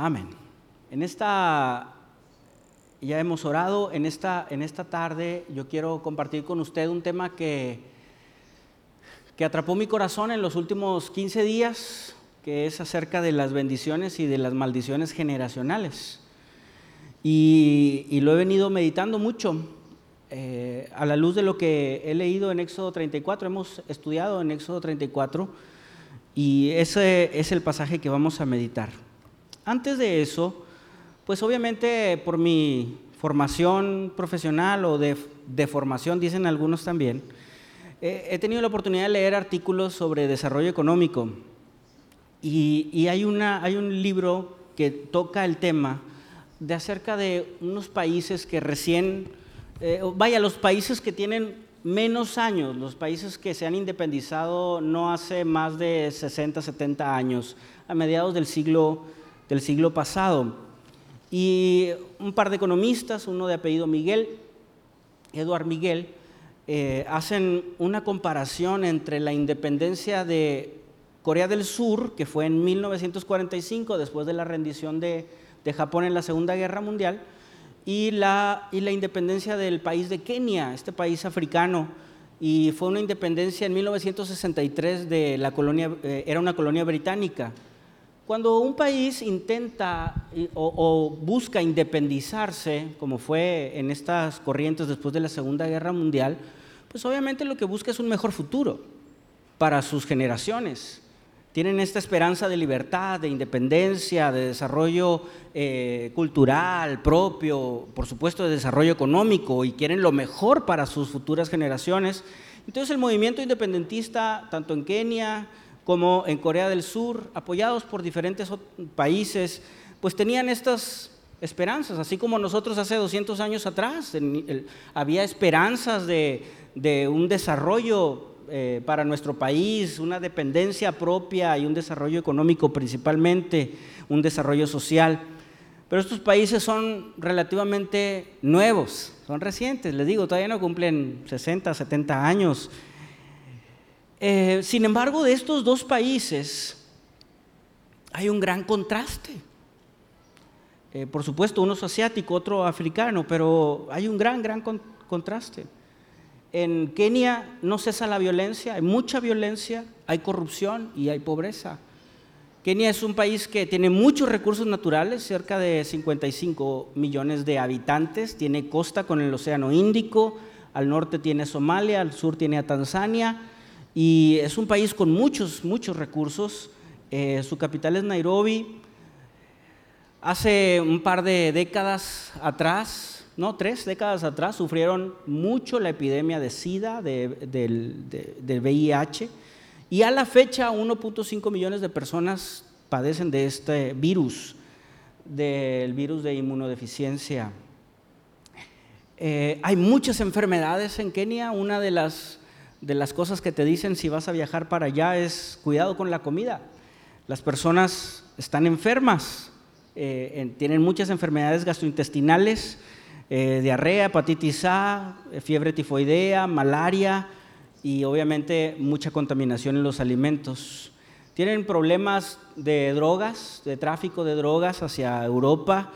Amén. En esta, ya hemos orado, en esta, en esta tarde yo quiero compartir con usted un tema que, que atrapó mi corazón en los últimos 15 días, que es acerca de las bendiciones y de las maldiciones generacionales. Y, lo he venido meditando mucho eh, a la luz de lo que he leído en Éxodo 34, hemos estudiado en Éxodo 34 y ese es el pasaje que vamos a meditar. Antes de eso, pues obviamente por mi formación profesional o de, formación, dicen algunos también, he tenido la oportunidad de leer artículos sobre desarrollo económico. Y, hay, una, hay un libro que toca el tema de acerca de unos países que recién, eh, vaya, los países que tienen menos años, los países que se han independizado no hace más de 60, 70 años, a mediados del siglo del siglo pasado. Y un par de economistas, uno de apellido Miguel, Eduard Miguel, eh, hacen una comparación entre la independencia de Corea del Sur, que fue en 1945, después de la rendición de, Japón en la Segunda Guerra Mundial, y la, y la independencia del país de Kenia, este país africano, y fue una independencia en 1963 de la colonia, eh, era una colonia británica. Cuando un país intenta o, busca independizarse, como fue en estas corrientes después de la Segunda Guerra Mundial, pues obviamente lo que busca es un mejor futuro para sus generaciones. Tienen esta esperanza de libertad, de independencia, de desarrollo eh, cultural propio, por supuesto de desarrollo económico y quieren lo mejor para sus futuras generaciones. Entonces el movimiento independentista, tanto en Kenia, como en Corea del Sur, apoyados por diferentes países, pues tenían estas esperanzas, así como nosotros hace 200 años atrás había esperanzas de, un desarrollo eh, para nuestro país, una dependencia propia y un desarrollo económico principalmente, un desarrollo social. Pero estos países son relativamente nuevos, son recientes, les digo, todavía no cumplen 60, 70 años. Eh, sin embargo, de estos dos países hay un gran contraste. Eh, por supuesto, uno es asiático, otro africano, pero hay un gran, gran contraste. En Kenia no cesa la violencia, hay mucha violencia, hay corrupción y hay pobreza. Kenia es un país que tiene muchos recursos naturales, cerca de 55 millones de habitantes, tiene costa con el Océano Índico, al norte tiene Somalia, al sur tiene Tanzania, y es un país con muchos, muchos recursos. Eh, su capital es Nairobi. Hace un par de décadas atrás, no, tres décadas atrás, sufrieron mucho la epidemia de SIDA, del, VIH, y a la fecha 1.5 millones de personas padecen de este virus, del virus de inmunodeficiencia. Eh, hay muchas enfermedades en Kenia, una de las de las cosas que te dicen si vas a viajar para allá es cuidado con la comida. Las personas están enfermas, eh, tienen muchas enfermedades gastrointestinales, eh, diarrea, hepatitis A, eh, fiebre tifoidea, malaria y obviamente mucha contaminación en los alimentos. Tienen problemas de drogas, de tráfico de drogas hacia Europa,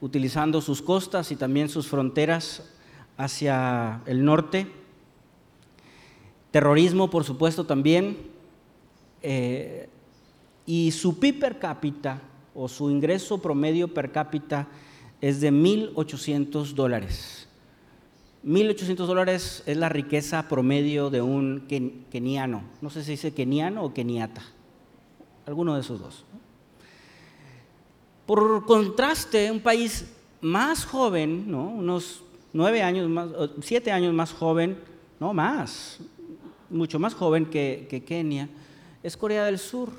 utilizando sus costas y también sus fronteras hacia el norte terrorismo, por supuesto, también, eh, y su PIB per cápita o su ingreso promedio per cápita es de 1.800 dólares. 1.800 dólares es la riqueza promedio de un keniano. No sé si dice keniano o keniata. Alguno de esos dos. Por contraste, un país más joven, ¿no? unos nueve años más, siete años más joven, no más, mucho más joven que, Kenia, es Corea del Sur.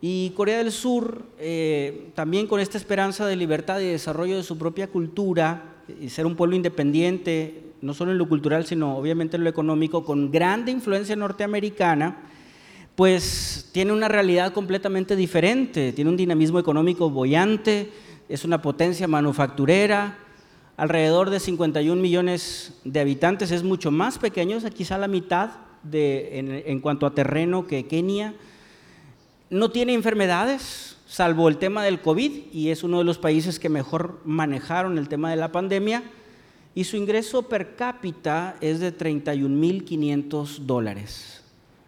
Y Corea del Sur, eh, también con esta esperanza de libertad y desarrollo de su propia cultura, y ser un pueblo independiente, no solo en lo cultural, sino obviamente en lo económico, con grande influencia norteamericana, pues tiene una realidad completamente diferente, tiene un dinamismo económico bollante, es una potencia manufacturera, alrededor de 51 millones de habitantes, es mucho más pequeño, es quizá la mitad en, cuanto a terreno que Kenia. No tiene enfermedades, salvo el tema del COVID, y es uno de los países que mejor manejaron el tema de la pandemia, y su ingreso per cápita es de 31.500 dólares.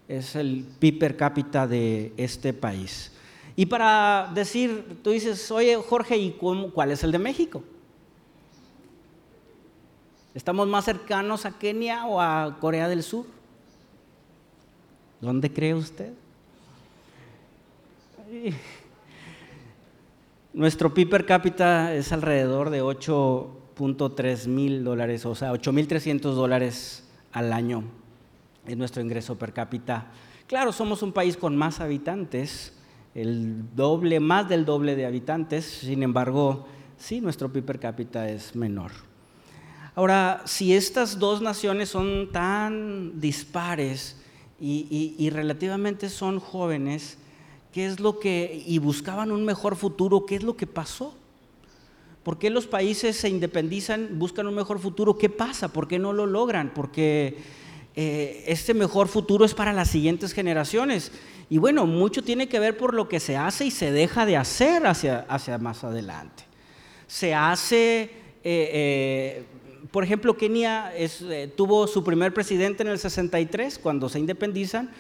Es el PIB per cápita de este país. Y para decir, tú dices, oye Jorge, ¿y cuál es el de México? ¿Estamos más cercanos a Kenia o a Corea del Sur? ¿Dónde cree usted? Nuestro PIB per cápita es alrededor de 8.3 mil dólares, o sea, 8.300 dólares al año es nuestro ingreso per cápita. Claro, somos un país con más habitantes, el doble, más del doble de habitantes, sin embargo, sí, nuestro PIB per cápita es menor. Ahora, si estas dos naciones son tan dispares y, relativamente son jóvenes, ¿qué es lo que, y buscaban un mejor futuro, qué es lo que pasó? ¿Por qué los países se independizan, buscan un mejor futuro? ¿Qué pasa? ¿Por qué no lo logran? Porque eh, este mejor futuro es para las siguientes generaciones. Y bueno, mucho tiene que ver por lo que se hace y se deja de hacer hacia, hacia más adelante. Se hace... Eh, eh, por ejemplo, Kenia eh, tuvo su primer presidente en el 63, cuando se independizan,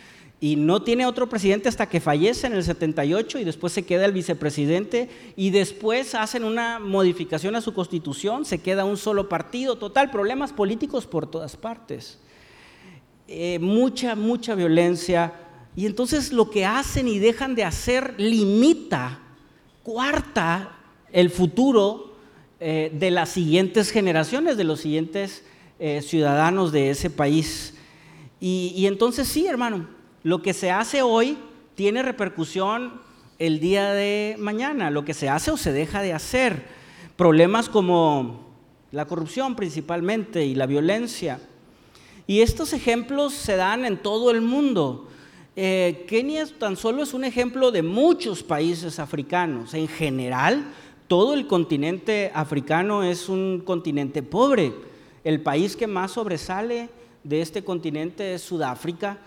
y no tiene otro presidente hasta que fallece en el 78 y después se queda el vicepresidente y después hacen una modificación a su constitución, se queda un solo partido, total, problemas políticos por todas partes. Eh, mucha, mucha violencia. Y entonces lo que hacen y dejan de hacer limita, cuarta el futuro eh, de las siguientes generaciones, de los siguientes eh, ciudadanos de ese país. Y, entonces sí, hermano, lo que se hace hoy tiene repercusión el día de mañana, lo que se hace o se deja de hacer. Problemas como la corrupción principalmente y la violencia. Y estos ejemplos se dan en todo el mundo. Eh, Kenia tan solo es un ejemplo de muchos países africanos. En general, todo el continente africano es un continente pobre. El país que más sobresale de este continente es Sudáfrica,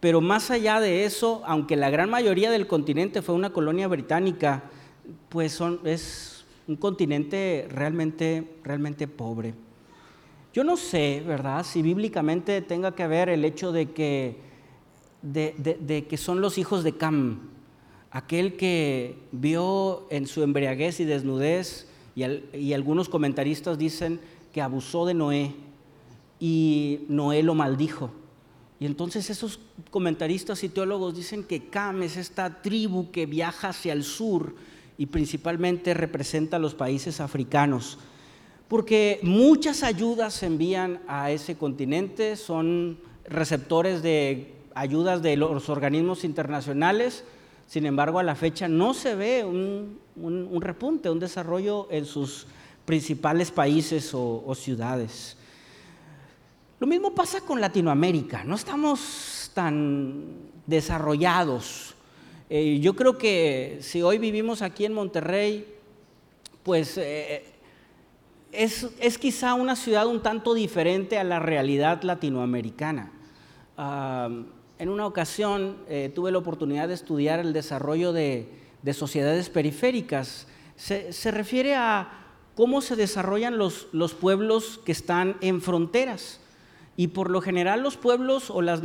pero más allá de eso, aunque la gran mayoría del continente fue una colonia británica, pues es un continente realmente, realmente pobre. Yo no sé, ¿verdad?, si bíblicamente tenga que ver el hecho de que, de que son los hijos de Cam, aquel que vio en su embriaguez y desnudez, y, algunos comentaristas dicen que abusó de Noé y Noé lo maldijo. Y entonces esos comentaristas y teólogos dicen que Cam es esta tribu que viaja hacia el sur y principalmente representa a los países africanos, porque muchas ayudas se envían a ese continente, son receptores de ayudas de los organismos internacionales, sin embargo, a la fecha no se ve un, repunte, un desarrollo en sus principales países o, ciudades. Lo mismo pasa con Latinoamérica, no estamos tan desarrollados. Eh, yo creo que si hoy vivimos aquí en Monterrey, pues eh, es, quizá una ciudad un tanto diferente a la realidad latinoamericana. Ah, en una ocasión eh, tuve la oportunidad de estudiar el desarrollo de, sociedades periféricas. Se, refiere a cómo se desarrollan los, pueblos que están en fronteras. Y por lo general los pueblos o las,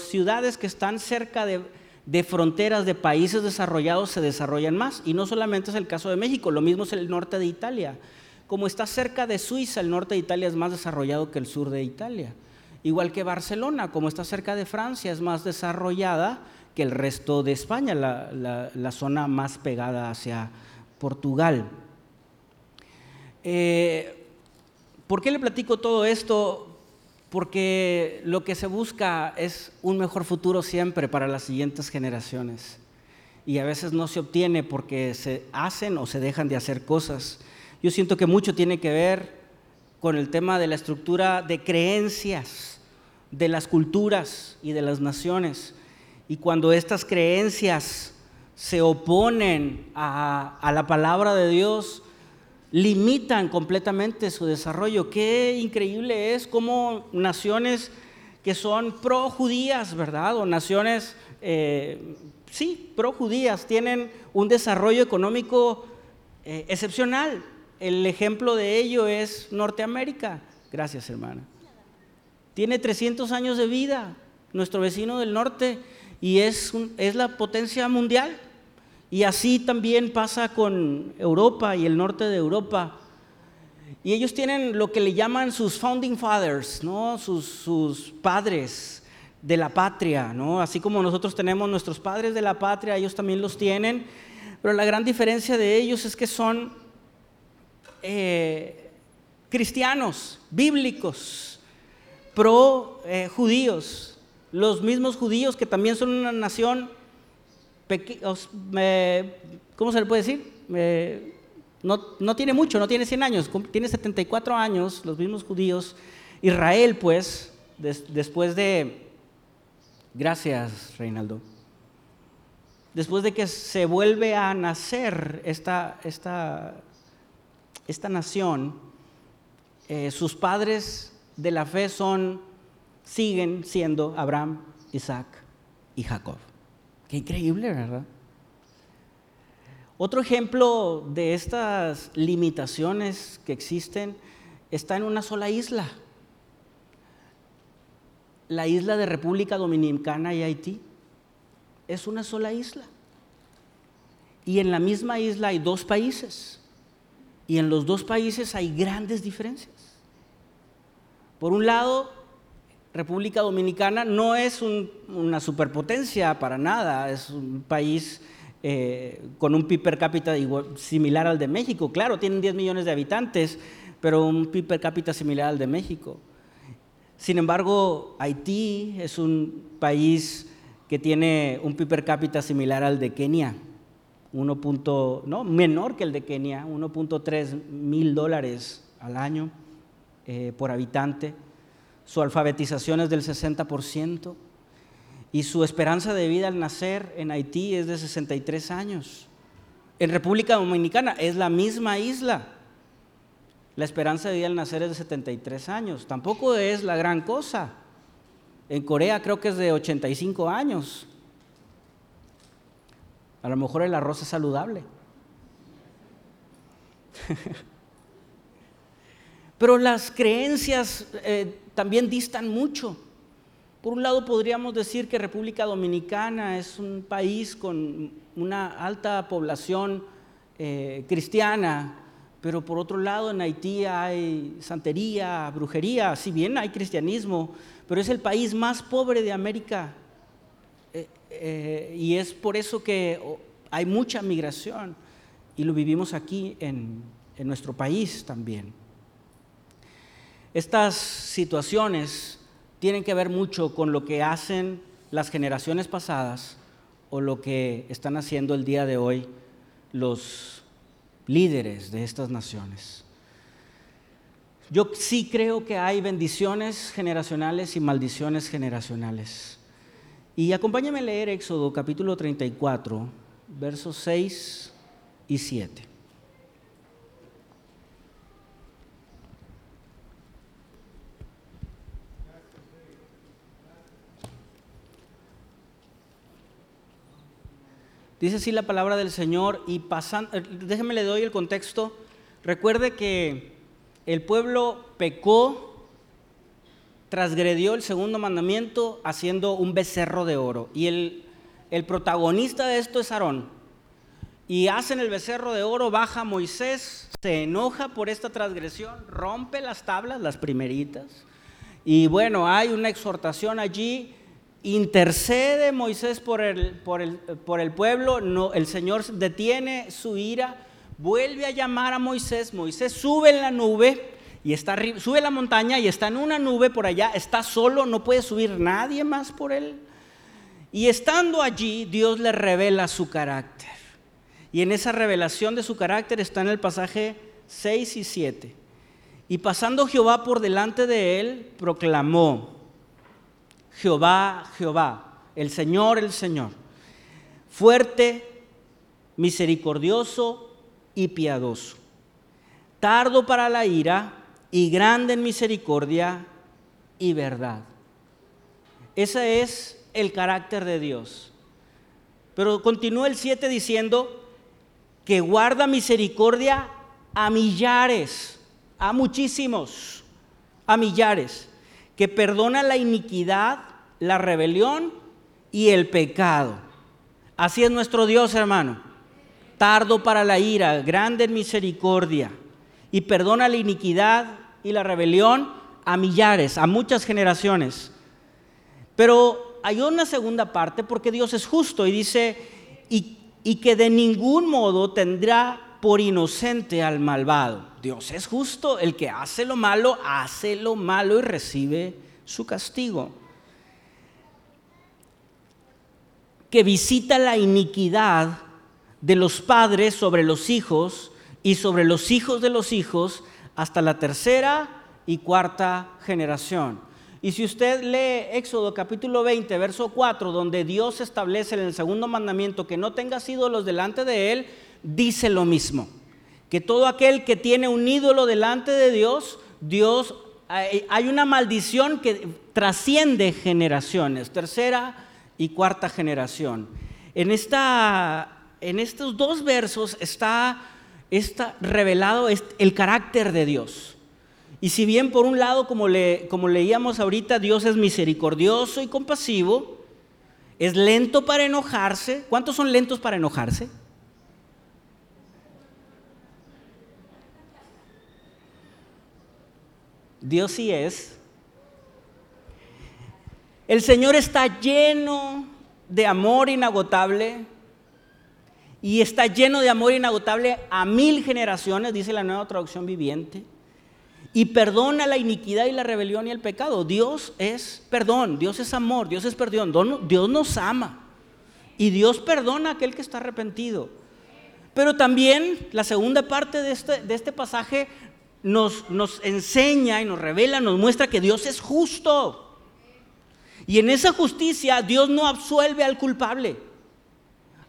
ciudades que están cerca de fronteras de países desarrollados se desarrollan más. Y no solamente es el caso de México, lo mismo es el norte de Italia. Como está cerca de Suiza, el norte de Italia es más desarrollado que el sur de Italia. Igual que Barcelona, como está cerca de Francia, es más desarrollada que el resto de España, la, zona más pegada hacia Portugal. Eh, ¿Por qué le platico todo esto? Porque lo que se busca es un mejor futuro siempre para las siguientes generaciones. Y a veces no se obtiene porque se hacen o se dejan de hacer cosas. Yo siento que mucho tiene que ver con el tema de la estructura de creencias de las culturas y de las naciones. Y cuando estas creencias se oponen a, la palabra de Dios, limitan completamente su desarrollo. Qué increíble es cómo naciones que son pro judías, ¿verdad? O naciones eh, sí, pro judías, tienen un desarrollo económico eh, excepcional. El ejemplo de ello es Norteamérica. Gracias, hermana. Tiene 300 años de vida, nuestro vecino del norte, y es, es la potencia mundial. Y así también pasa con Europa y el norte de Europa. Y ellos tienen lo que le llaman sus founding fathers, ¿no? sus, sus padres de la patria, ¿no? así como nosotros tenemos nuestros padres de la patria, ellos también los tienen, pero la gran diferencia de ellos es que son eh, cristianos, bíblicos, pro eh, judíos, los mismos judíos que también son una nación, ¿cómo se le puede decir? no, tiene mucho, no tiene 100 años, tiene 74 años, los mismos judíos. Israel, pues, después de... Gracias, Reinaldo. Después de que se vuelve a nacer esta, esta, esta nación, eh, sus padres de la fe son, siguen siendo Abraham, Isaac y Jacob. Qué increíble, ¿verdad? Otro ejemplo de estas limitaciones que existen está en una sola isla, la isla de República Dominicana y Haití. Es una sola isla. Y en la misma isla hay dos países. Y en los dos países hay grandes diferencias. Por un lado, República Dominicana no es una superpotencia para nada, es un país eh, con un PIB per cápita similar al de México. Claro, tienen 10 millones de habitantes, pero un PIB per cápita similar al de México. Sin embargo, Haití es un país que tiene un PIB per cápita similar al de Kenia, 1. no, menor que el de Kenia, 1.3 mil dólares al año eh, por habitante. Su alfabetización es del 60% y su esperanza de vida al nacer en Haití es de 63 años. En República Dominicana es la misma isla. La esperanza de vida al nacer es de 73 años. Tampoco es la gran cosa. En Corea creo que es de 85 años. A lo mejor el arroz es saludable. Pero las creencias eh, también distan mucho. Por un lado podríamos decir que República Dominicana es un país con una alta población eh, cristiana, pero por otro lado en Haití hay santería, brujería, si bien hay cristianismo, pero es el país más pobre de América eh, y es por eso que hay mucha migración y lo vivimos aquí en nuestro país también. Estas situaciones tienen que ver mucho con lo que hacen las generaciones pasadas o lo que están haciendo el día de hoy los líderes de estas naciones. Yo sí creo que hay bendiciones generacionales y maldiciones generacionales. Y acompáñame a leer Éxodo capítulo 34, versos 6 y 7. Dice así la palabra del Señor y pasando, eh, déjeme le doy el contexto. Recuerde que el pueblo pecó, transgredió el segundo mandamiento haciendo un becerro de oro. Y el, el protagonista de esto es Aarón. Y hacen el becerro de oro, baja Moisés, se enoja por esta transgresión, rompe las tablas, las primeritas. Y bueno, hay una exhortación allí intercede Moisés por el, por el, por el pueblo, no, el Señor detiene su ira, vuelve a llamar a Moisés, Moisés sube en la nube y está sube la montaña y está en una nube por allá, está solo, no puede subir nadie más por él. Y estando allí, Dios le revela su carácter. Y en esa revelación de su carácter está en el pasaje 6 y 7. Y pasando Jehová por delante de él, proclamó, Jehová, Jehová, el Señor, el Señor, fuerte, misericordioso y piadoso, tardo para la ira y grande en misericordia y verdad. Ese es el carácter de Dios. Pero continúa el 7 diciendo que guarda misericordia a millares, a muchísimos, a millares, que perdona la iniquidad, la rebelión y el pecado. Así es nuestro Dios, hermano. Tardo para la ira, grande en misericordia, y perdona la iniquidad y la rebelión a millares, a muchas generaciones. Pero hay una segunda parte porque Dios es justo y dice, y, que de ningún modo tendrá por inocente al malvado. Dios es justo, el que hace lo malo, hace lo malo y recibe su castigo. Que visita la iniquidad de los padres sobre los hijos y sobre los hijos de los hijos hasta la tercera y cuarta generación. Y si usted lee Éxodo capítulo 20, verso 4, donde Dios establece en el segundo mandamiento que no tengas ídolos delante de Él, dice lo mismo. Que todo aquel que tiene un ídolo delante de Dios, Dios, hay una maldición que trasciende generaciones, tercera y cuarta generación. En, esta, en estos dos versos está, está revelado el carácter de Dios. Y si bien por un lado, como, le, como leíamos ahorita, Dios es misericordioso y compasivo, es lento para enojarse. ¿Cuántos son lentos para enojarse? Dios sí es. El Señor está lleno de amor inagotable y está lleno de amor inagotable a mil generaciones, dice la nueva traducción viviente y perdona la iniquidad y la rebelión y el pecado. Dios es perdón, Dios es amor, Dios es perdón, Dios nos ama y Dios perdona a aquel que está arrepentido. Pero también la segunda parte de este, de este pasaje nos, nos enseña y nos revela, nos muestra que Dios es justo. Y en esa justicia Dios no absuelve al culpable.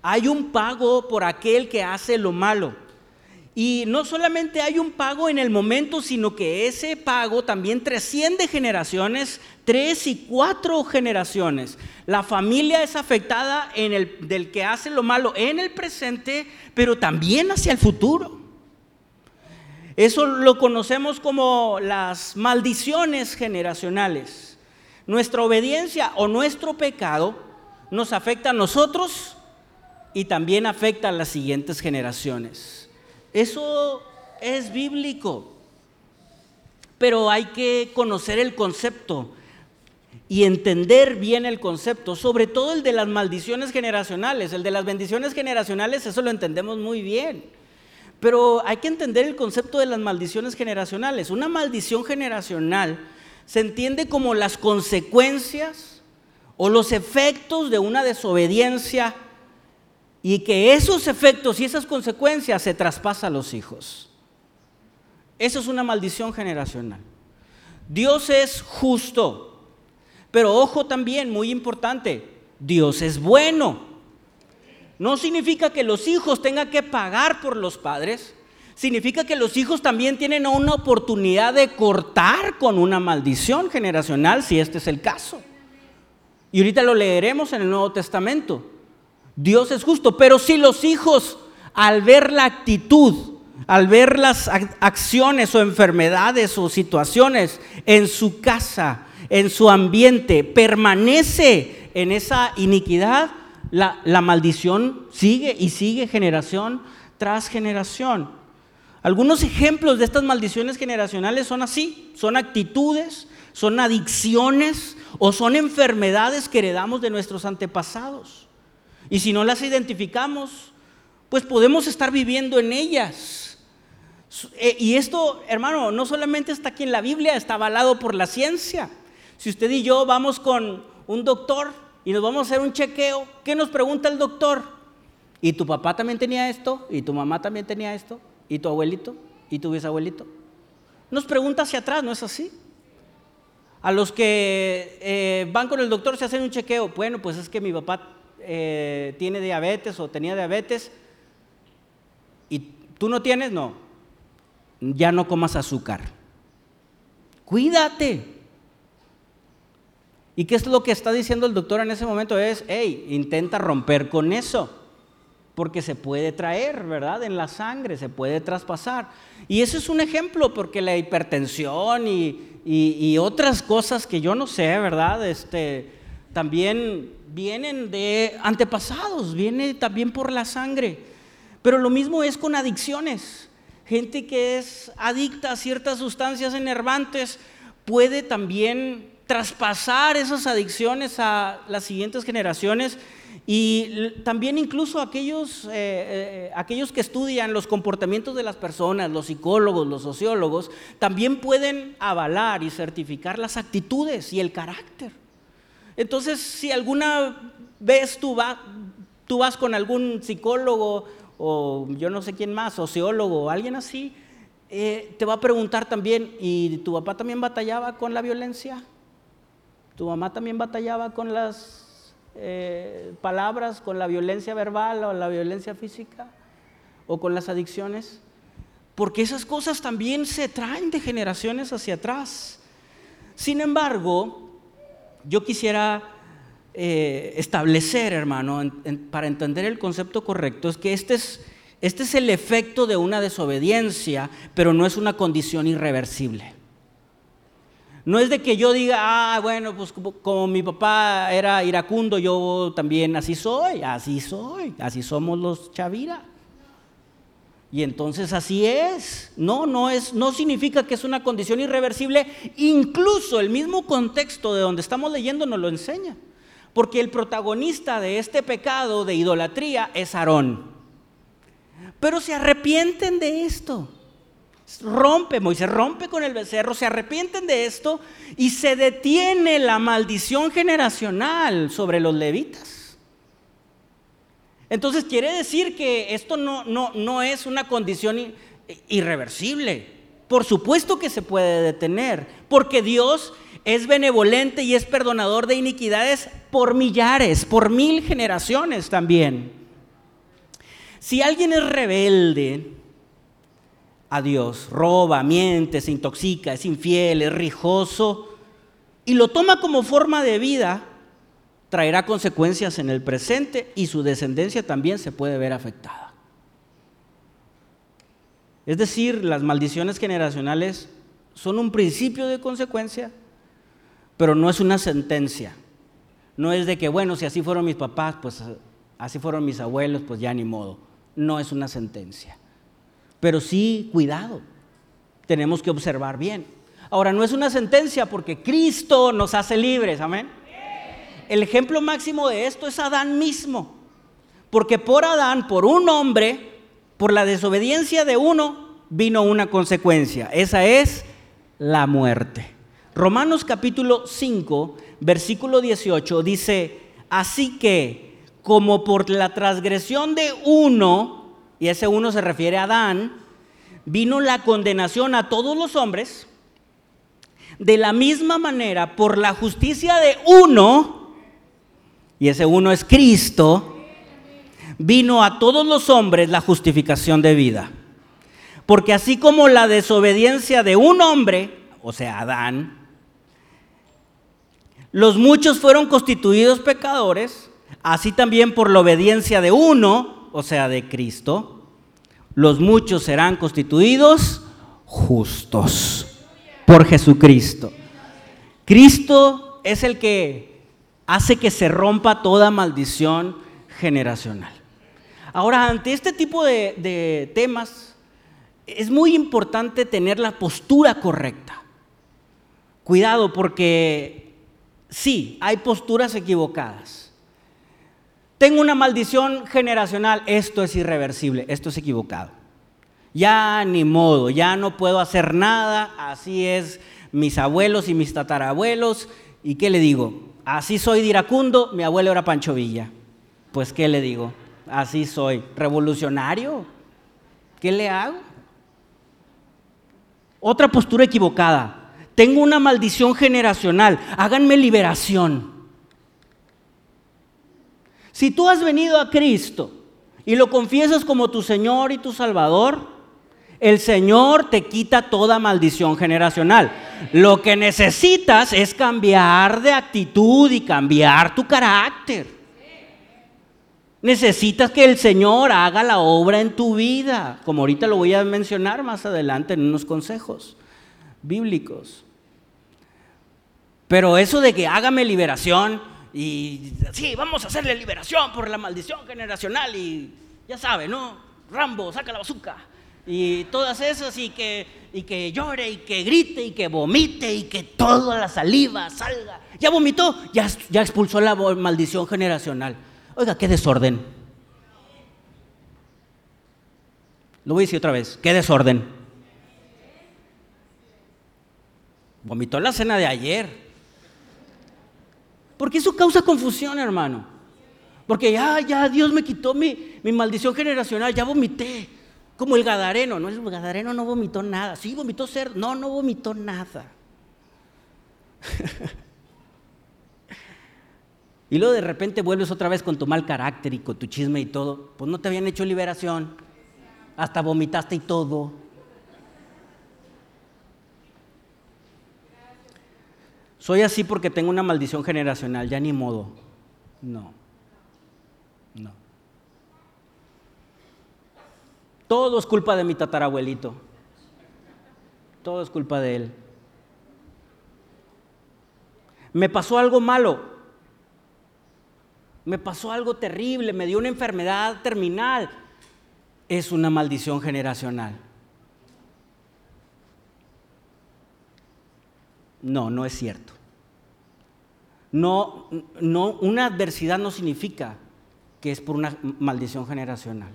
Hay un pago por aquel que hace lo malo. Y no solamente hay un pago en el momento, sino que ese pago también trasciende generaciones, tres y cuatro generaciones. La familia es afectada en el, del que hace lo malo en el presente, pero también hacia el futuro. Eso lo conocemos como las maldiciones generacionales. Nuestra obediencia o nuestro pecado nos afecta a nosotros y también afecta a las siguientes generaciones. Eso es bíblico. Pero hay que conocer el concepto y entender bien el concepto, sobre todo el de las maldiciones generacionales. El de las bendiciones generacionales, eso lo entendemos muy bien. Pero hay que entender el concepto de las maldiciones generacionales. Una maldición generacional se entiende como las consecuencias o los efectos de una desobediencia y que esos efectos y esas consecuencias se traspasan a los hijos. Eso es una maldición generacional. Dios es justo, pero ojo también, muy importante, Dios es bueno. No significa que los hijos tengan que pagar por los padres, significa que los hijos también tienen una oportunidad de cortar con una maldición generacional, si este es el caso. Y ahorita lo leeremos en el Nuevo Testamento. Dios es justo, pero si los hijos al ver la actitud, al ver las acciones o enfermedades o situaciones en su casa, en su ambiente, permanece en esa iniquidad, la, la maldición sigue y sigue generación tras generación. Algunos ejemplos de estas maldiciones generacionales son así, son actitudes, son adicciones o son enfermedades que heredamos de nuestros antepasados. Y si no las identificamos, pues podemos estar viviendo en ellas. Eh, y esto, hermano, no solamente está aquí en la Biblia, está avalado por la ciencia. Si usted y yo vamos con un doctor y nos vamos a hacer un chequeo, ¿qué nos pregunta el doctor? ¿Y tu papá también tenía esto? ¿Y tu mamá también tenía esto? ¿Y tu abuelito? ¿Y tu bisabuelito? Nos pregunta hacia atrás, ¿no es así? A los que eh, van con el doctor se hacen un chequeo. Bueno, pues es que mi papá eh, tiene diabetes o tenía diabetes y tú no tienes, no, ya no comas azúcar. Cuídate. ¿Y qué es lo que está diciendo el doctor en ese momento? Es, hey, intenta romper con eso, porque se puede traer, ¿verdad? En la sangre, se puede traspasar. Y eso es un ejemplo, porque la hipertensión y, otras cosas que yo no sé, ¿verdad? Este, también vienen de antepasados, viene también por la sangre. Pero lo mismo es con adicciones. Gente que es adicta a ciertas sustancias enervantes puede también traspasar esas adicciones a las siguientes generaciones y también incluso aquellos, eh, eh, aquellos que estudian los comportamientos de las personas, los psicólogos, los sociólogos, también pueden avalar y certificar las actitudes y el carácter. Entonces, si alguna vez tú, vas con algún psicólogo o yo no sé quién más, sociólogo o alguien así, eh, te va a preguntar también, ¿y tu papá también batallaba con la violencia? ¿Tu mamá también batallaba con las eh, palabras, con la violencia verbal o la violencia física o con las adicciones? Porque esas cosas también se traen de generaciones hacia atrás. Sin embargo, yo quisiera eh, establecer, hermano, para entender el concepto correcto, es que este es, este es el efecto de una desobediencia, pero no es una condición irreversible. No es de que yo diga, ah, bueno, pues como, mi papá era iracundo, yo también así soy, así soy, así somos los Chavira. Y entonces así es. No, no es, no significa que es una condición irreversible. Incluso el mismo contexto de donde estamos leyendo nos lo enseña. Porque el protagonista de este pecado de idolatría es Aarón. Pero se arrepienten de esto rompe, Moisés rompe con el becerro, se arrepienten de esto y se detiene la maldición generacional sobre los levitas. Entonces quiere decir que esto no, no, no es una condición irreversible. Por supuesto que se puede detener, porque Dios es benevolente y es perdonador de iniquidades por millares, por mil generaciones también. Si alguien es rebelde, a Dios, roba, miente, se intoxica, es infiel, es rijoso y lo toma como forma de vida, traerá consecuencias en el presente y su descendencia también se puede ver afectada. Es decir, las maldiciones generacionales son un principio de consecuencia, pero no es una sentencia. No es de que, bueno, si así fueron mis papás, pues así fueron mis abuelos, pues ya ni modo. No es una sentencia. Pero sí, cuidado, tenemos que observar bien. Ahora, no es una sentencia porque Cristo nos hace libres, amén. El ejemplo máximo de esto es Adán mismo. Porque por Adán, por un hombre, por la desobediencia de uno, vino una consecuencia. Esa es la muerte. Romanos capítulo 5, versículo 18 dice, así que como por la transgresión de uno, y ese uno se refiere a Adán, vino la condenación a todos los hombres, de la misma manera, por la justicia de uno, y ese uno es Cristo, vino a todos los hombres la justificación de vida. Porque así como la desobediencia de un hombre, o sea, Adán, los muchos fueron constituidos pecadores, así también por la obediencia de uno, o sea, de Cristo, los muchos serán constituidos justos por Jesucristo. Cristo es el que hace que se rompa toda maldición generacional. Ahora, ante este tipo de, temas, es muy importante tener la postura correcta. Cuidado porque sí, hay posturas equivocadas. Tengo una maldición generacional, esto es irreversible, esto es equivocado. Ya ni modo, ya no puedo hacer nada, así es mis abuelos y mis tatarabuelos. ¿Y qué le digo? Así soy de iracundo, mi abuelo era Pancho Villa. Pues ¿qué le digo? Así soy, revolucionario. ¿Qué le hago? Otra postura equivocada. Tengo una maldición generacional, háganme liberación. Si tú has venido a Cristo y lo confiesas como tu Señor y tu Salvador, el Señor te quita toda maldición generacional. Lo que necesitas es cambiar de actitud y cambiar tu carácter. Necesitas que el Señor haga la obra en tu vida, como ahorita lo voy a mencionar más adelante en unos consejos bíblicos. Pero eso de que hágame liberación y sí, vamos a hacerle liberación por la maldición generacional y ya sabe, ¿no? Rambo, saca la bazooka y todas esas y que, y que llore y que grite y que vomite y que toda la saliva salga. Ya vomitó, ya, ya expulsó la maldición generacional. Oiga, qué desorden. Lo voy a decir otra vez, qué desorden. Vomitó la cena de ayer. Porque eso causa confusión, hermano. Porque ya, ya, Dios me quitó mi, mi maldición generacional, ya vomité. Como el Gadareno, ¿no? El Gadareno no vomitó nada. Sí, vomitó ser, no, no vomitó nada. y luego de repente vuelves otra vez con tu mal carácter y con tu chisme y todo. Pues no te habían hecho liberación. Hasta vomitaste y todo. Soy así porque tengo una maldición generacional, ya ni modo. No. No. Todo es culpa de mi tatarabuelito. Todo es culpa de él. Me pasó algo malo. Me pasó algo terrible. Me dio una enfermedad terminal. Es una maldición generacional. No, no es cierto. No, no, una adversidad no significa que es por una maldición generacional.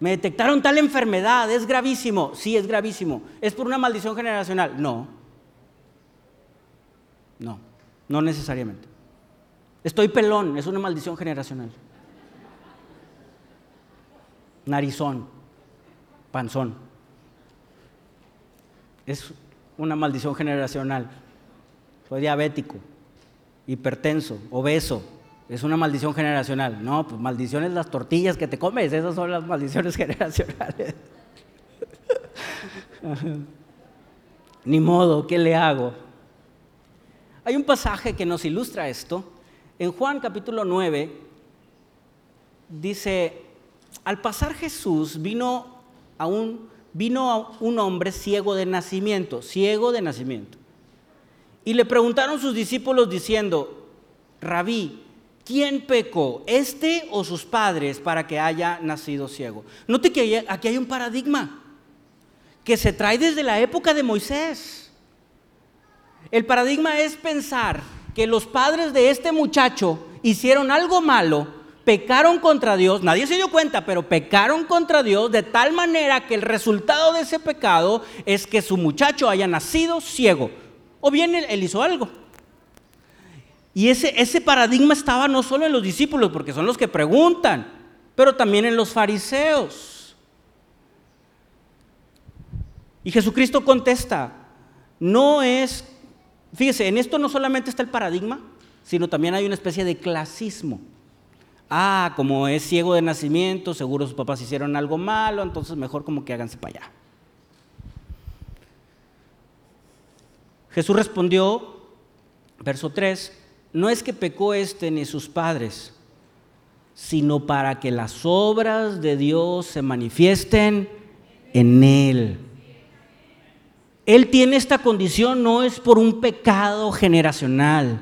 Me detectaron tal enfermedad, es gravísimo. Sí, es gravísimo. ¿Es por una maldición generacional? No. No, no necesariamente. Estoy pelón, es una maldición generacional. Narizón, panzón. Es una maldición generacional. Soy diabético, hipertenso, obeso, es una maldición generacional. No, pues maldiciones las tortillas que te comes, esas son las maldiciones generacionales. Ni modo, ¿qué le hago? Hay un pasaje que nos ilustra esto. En Juan capítulo 9 dice, al pasar Jesús vino a un, vino a un hombre ciego de nacimiento, ciego de nacimiento. Y le preguntaron sus discípulos diciendo, rabí, ¿Quién pecó, este o sus padres, para que haya nacido ciego? Note que aquí hay un paradigma que se trae desde la época de Moisés. El paradigma es pensar que los padres de este muchacho hicieron algo malo, pecaron contra Dios, nadie se dio cuenta, pero pecaron contra Dios de tal manera que el resultado de ese pecado es que su muchacho haya nacido ciego. O bien él, hizo algo. Y ese, ese paradigma estaba no solo en los discípulos, porque son los que preguntan, pero también en los fariseos. Y Jesucristo contesta, no es, fíjese, en esto no solamente está el paradigma, sino también hay una especie de clasismo. Ah, como es ciego de nacimiento, seguro sus papás hicieron algo malo, entonces mejor como que háganse para allá. Jesús respondió, verso 3, no es que pecó este ni sus padres, sino para que las obras de Dios se manifiesten en él. Él tiene esta condición no es por un pecado generacional.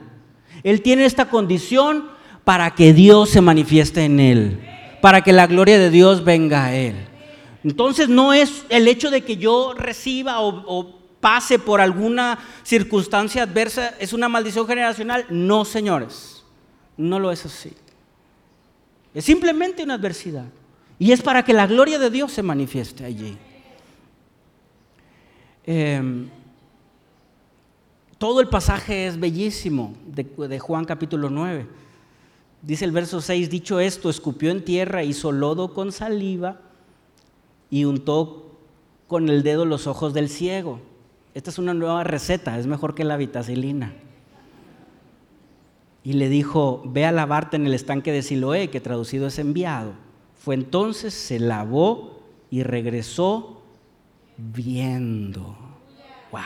Él tiene esta condición para que Dios se manifieste en él, para que la gloria de Dios venga a él. Entonces no es el hecho de que yo reciba o, pase por alguna circunstancia adversa, ¿es una maldición generacional? No, señores, no lo es así. Es simplemente una adversidad. Y es para que la gloria de Dios se manifieste allí. Em, todo el pasaje es bellísimo de, de, Juan capítulo 9. Dice el verso 6, dicho esto, escupió en tierra, hizo lodo con saliva y untó con el dedo los ojos del ciego. Esta es una nueva receta, es mejor que la vitacilina. Y le dijo, ve a lavarte en el estanque de Siloé, que traducido es enviado. Fue entonces, se lavó y regresó viendo. ¡Wow!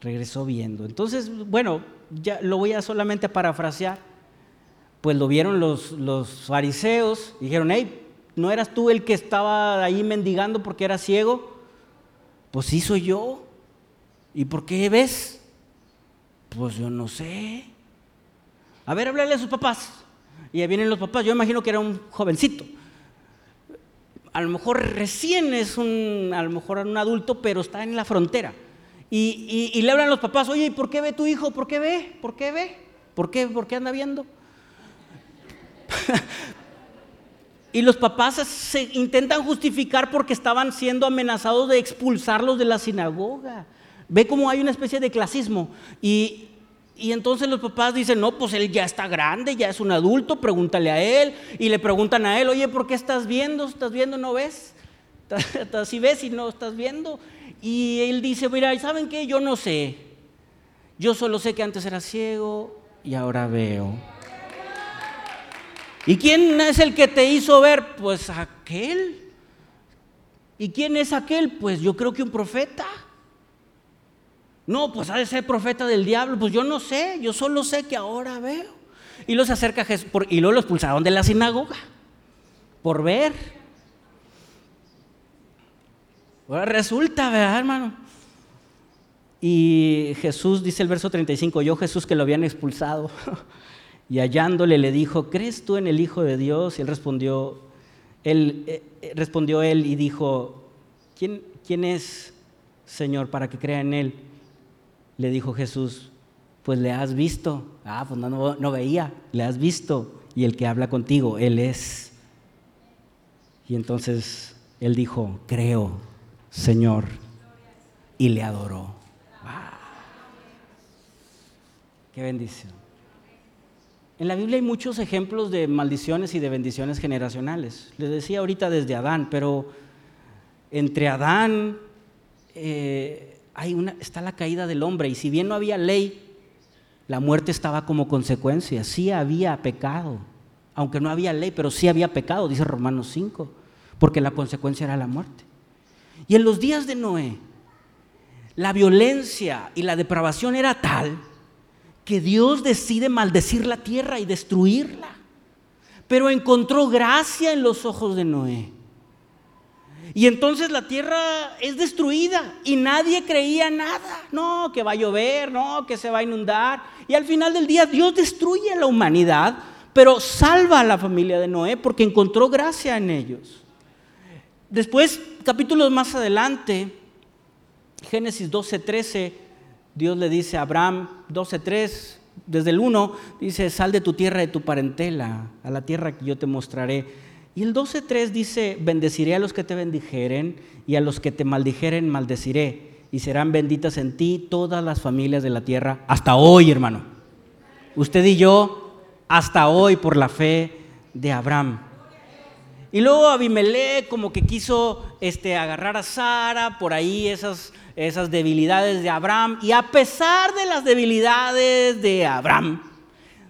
Regresó viendo. Entonces, bueno, ya lo voy a solamente parafrasear. Pues lo vieron los, los fariseos, dijeron, hey, ¿no eras tú el que estaba ahí mendigando porque era ciego? Pues sí soy yo. ¿Y por qué ves? Pues yo no sé. A ver, háblale a sus papás. Y ahí vienen los papás. Yo imagino que era un jovencito. A lo mejor recién es un, a lo mejor un adulto, pero está en la frontera. Y, y le hablan los papás, oye, ¿y por qué ve tu hijo? ¿Por qué ve? ¿Por qué ve? ¿Por qué, ¿Por qué anda viendo? Y los papás se intentan justificar porque estaban siendo amenazados de expulsarlos de la sinagoga. Ve cómo hay una especie de clasismo. Y, entonces los papás dicen, no, pues él ya está grande, ya es un adulto, pregúntale a él. Y le preguntan a él, oye, ¿por qué estás viendo? ¿Estás viendo? ¿No ves? Si ves y no estás viendo. Y él dice, mira, ¿saben qué? Yo no sé. Yo solo sé que antes era ciego y ahora veo. ¿Y quién es el que te hizo ver? Pues aquel. ¿Y quién es aquel? Pues yo creo que un profeta. No, pues ha de ser profeta del diablo. Pues yo no sé, yo solo sé que ahora veo. Y los acerca a Jesús, y luego lo expulsaron de la sinagoga por ver. Ahora resulta, ¿verdad, hermano? Y Jesús, dice el verso 35, yo Jesús que lo habían expulsado, y hallándole le dijo, ¿crees tú en el Hijo de Dios? Y él respondió, él, eh, eh, respondió él y dijo, ¿quién, ¿quién es, Señor, para que crea en él? Le dijo Jesús, pues le has visto. Ah, pues no, no, veía, le has visto. Y el que habla contigo, Él es. Y entonces él dijo, creo, Señor. Y le adoró. Qué bendición. En la Biblia hay muchos ejemplos de maldiciones y de bendiciones generacionales. Les decía ahorita desde Adán, pero entre Adán, eh, está la caída del hombre y si bien no había ley, la muerte estaba como consecuencia, sí había pecado, aunque no había ley, pero sí había pecado, dice Romanos 5, porque la consecuencia era la muerte. Y en los días de Noé, la violencia y la depravación era tal que Dios decide maldecir la tierra y destruirla, pero encontró gracia en los ojos de Noé. Y entonces la tierra es destruida y nadie creía nada. No, que va a llover, no, que se va a inundar. Y al final del día Dios destruye a la humanidad, pero salva a la familia de Noé porque encontró gracia en ellos. Después, capítulos más adelante, Génesis 12:13, Dios le dice a Abraham, 12:3, desde el 1, dice, sal de tu tierra, de tu parentela, a la tierra que yo te mostraré y el 12.3 dice, bendeciré a los que te bendijeren y a los que te maldijeren maldeciré. Y serán benditas en ti todas las familias de la tierra. Hasta hoy, hermano. Usted y yo, hasta hoy por la fe de Abraham. Y luego Abimelech como que quiso este, agarrar a Sara, por ahí esas, esas debilidades de Abraham. Y a pesar de las debilidades de Abraham,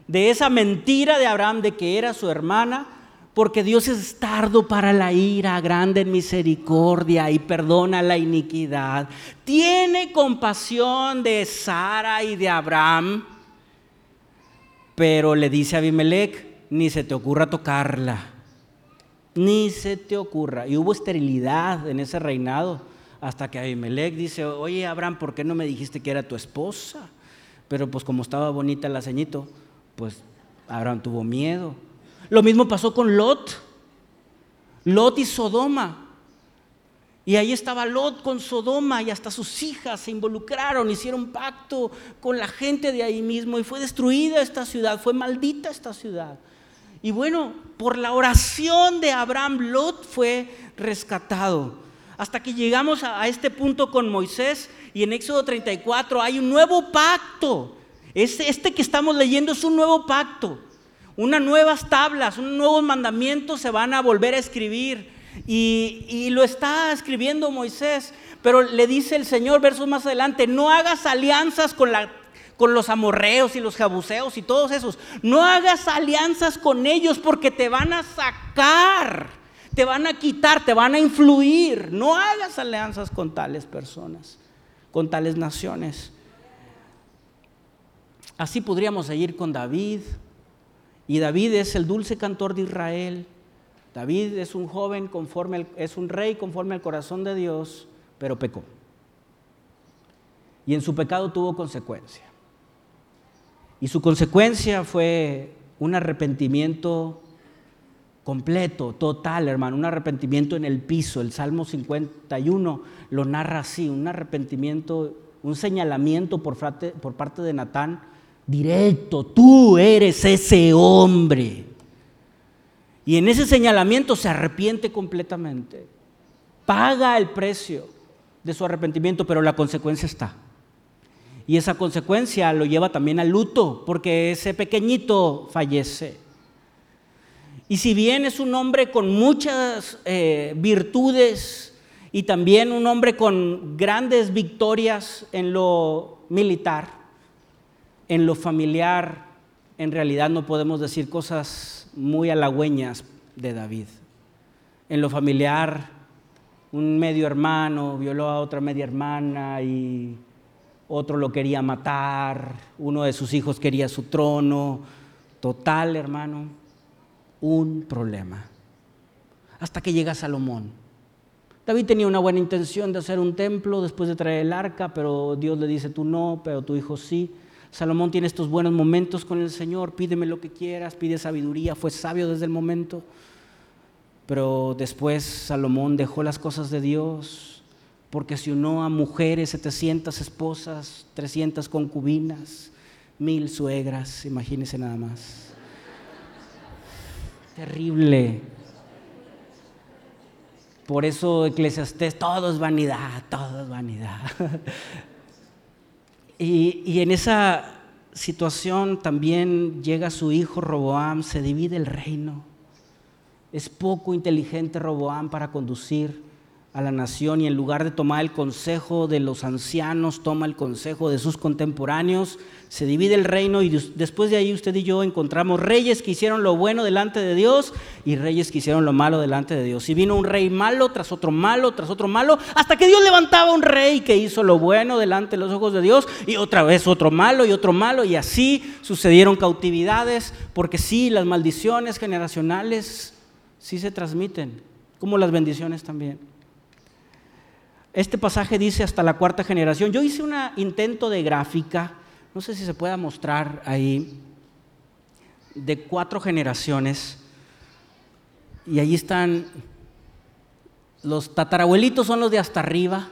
de esa mentira de Abraham de que era su hermana, porque Dios es tardo para la ira, grande en misericordia y perdona la iniquidad. Tiene compasión de Sara y de Abraham, pero le dice a Abimelech, ni se te ocurra tocarla, ni se te ocurra. Y hubo esterilidad en ese reinado, hasta que Abimelech dice, oye Abraham, ¿por qué no me dijiste que era tu esposa? Pero pues como estaba bonita la ceñito, pues Abraham tuvo miedo lo mismo pasó con Lot. Lot y Sodoma. Y ahí estaba Lot con Sodoma y hasta sus hijas se involucraron, hicieron pacto con la gente de ahí mismo y fue destruida esta ciudad, fue maldita esta ciudad. Y bueno, por la oración de Abraham, Lot fue rescatado. Hasta que llegamos a, este punto con Moisés y en Éxodo 34 hay un nuevo pacto. Este, este que estamos leyendo es un nuevo pacto unas nuevas tablas, unos nuevos mandamientos se van a volver a escribir. Y, lo está escribiendo Moisés, pero le dice el Señor, versos más adelante, no hagas alianzas con, la, con los amorreos y los jabuceos y todos esos. No hagas alianzas con ellos porque te van a sacar te van a quitar, te van a influir. No hagas alianzas con tales personas, con tales naciones. Así podríamos seguir con David. Y David es el dulce cantor de Israel. David es un joven conforme, es un rey conforme al corazón de Dios, pero pecó. Y en su pecado tuvo consecuencia. Y su consecuencia fue un arrepentimiento completo, total, hermano, un arrepentimiento en el piso. El Salmo 51 lo narra así, un arrepentimiento, un señalamiento por, parte de Natán directo, tú eres ese hombre. Y en ese señalamiento se arrepiente completamente, paga el precio de su arrepentimiento, pero la consecuencia está. Y esa consecuencia lo lleva también al luto, porque ese pequeñito fallece. Y si bien es un hombre con muchas eh, virtudes y también un hombre con grandes victorias en lo militar, en lo familiar, en realidad no podemos decir cosas muy halagüeñas de David. En lo familiar, un medio hermano violó a otra media hermana y otro lo quería matar, uno de sus hijos quería su trono. Total, hermano, un problema. Hasta que llega Salomón. David tenía una buena intención de hacer un templo después de traer el arca, pero Dios le dice, tú no, pero tu hijo sí. Salomón tiene estos buenos momentos con el Señor, pídeme lo que quieras, pide sabiduría, fue sabio desde el momento. Pero después Salomón dejó las cosas de Dios, porque se unió a mujeres, 700 esposas, 300 concubinas, mil suegras, imagínense nada más. Terrible. Por eso Eclesiastés, todo es vanidad, todo es vanidad. y, y en esa situación también llega su hijo Roboam, se divide el reino. Es poco inteligente Roboam para conducir a la nación y en lugar de tomar el consejo de los ancianos, toma el consejo de sus contemporáneos, se divide el reino y después de ahí usted y yo encontramos reyes que hicieron lo bueno delante de Dios y reyes que hicieron lo malo delante de Dios. Y vino un rey malo tras otro malo, tras otro malo, hasta que Dios levantaba un rey que hizo lo bueno delante de los ojos de Dios y otra vez otro malo y otro malo y así sucedieron cautividades, porque sí, las maldiciones generacionales sí se transmiten, como las bendiciones también. Este pasaje dice hasta la cuarta generación. Yo hice un intento de gráfica, no sé si se pueda mostrar ahí, de cuatro generaciones. Y ahí están, los tatarabuelitos son los de hasta arriba,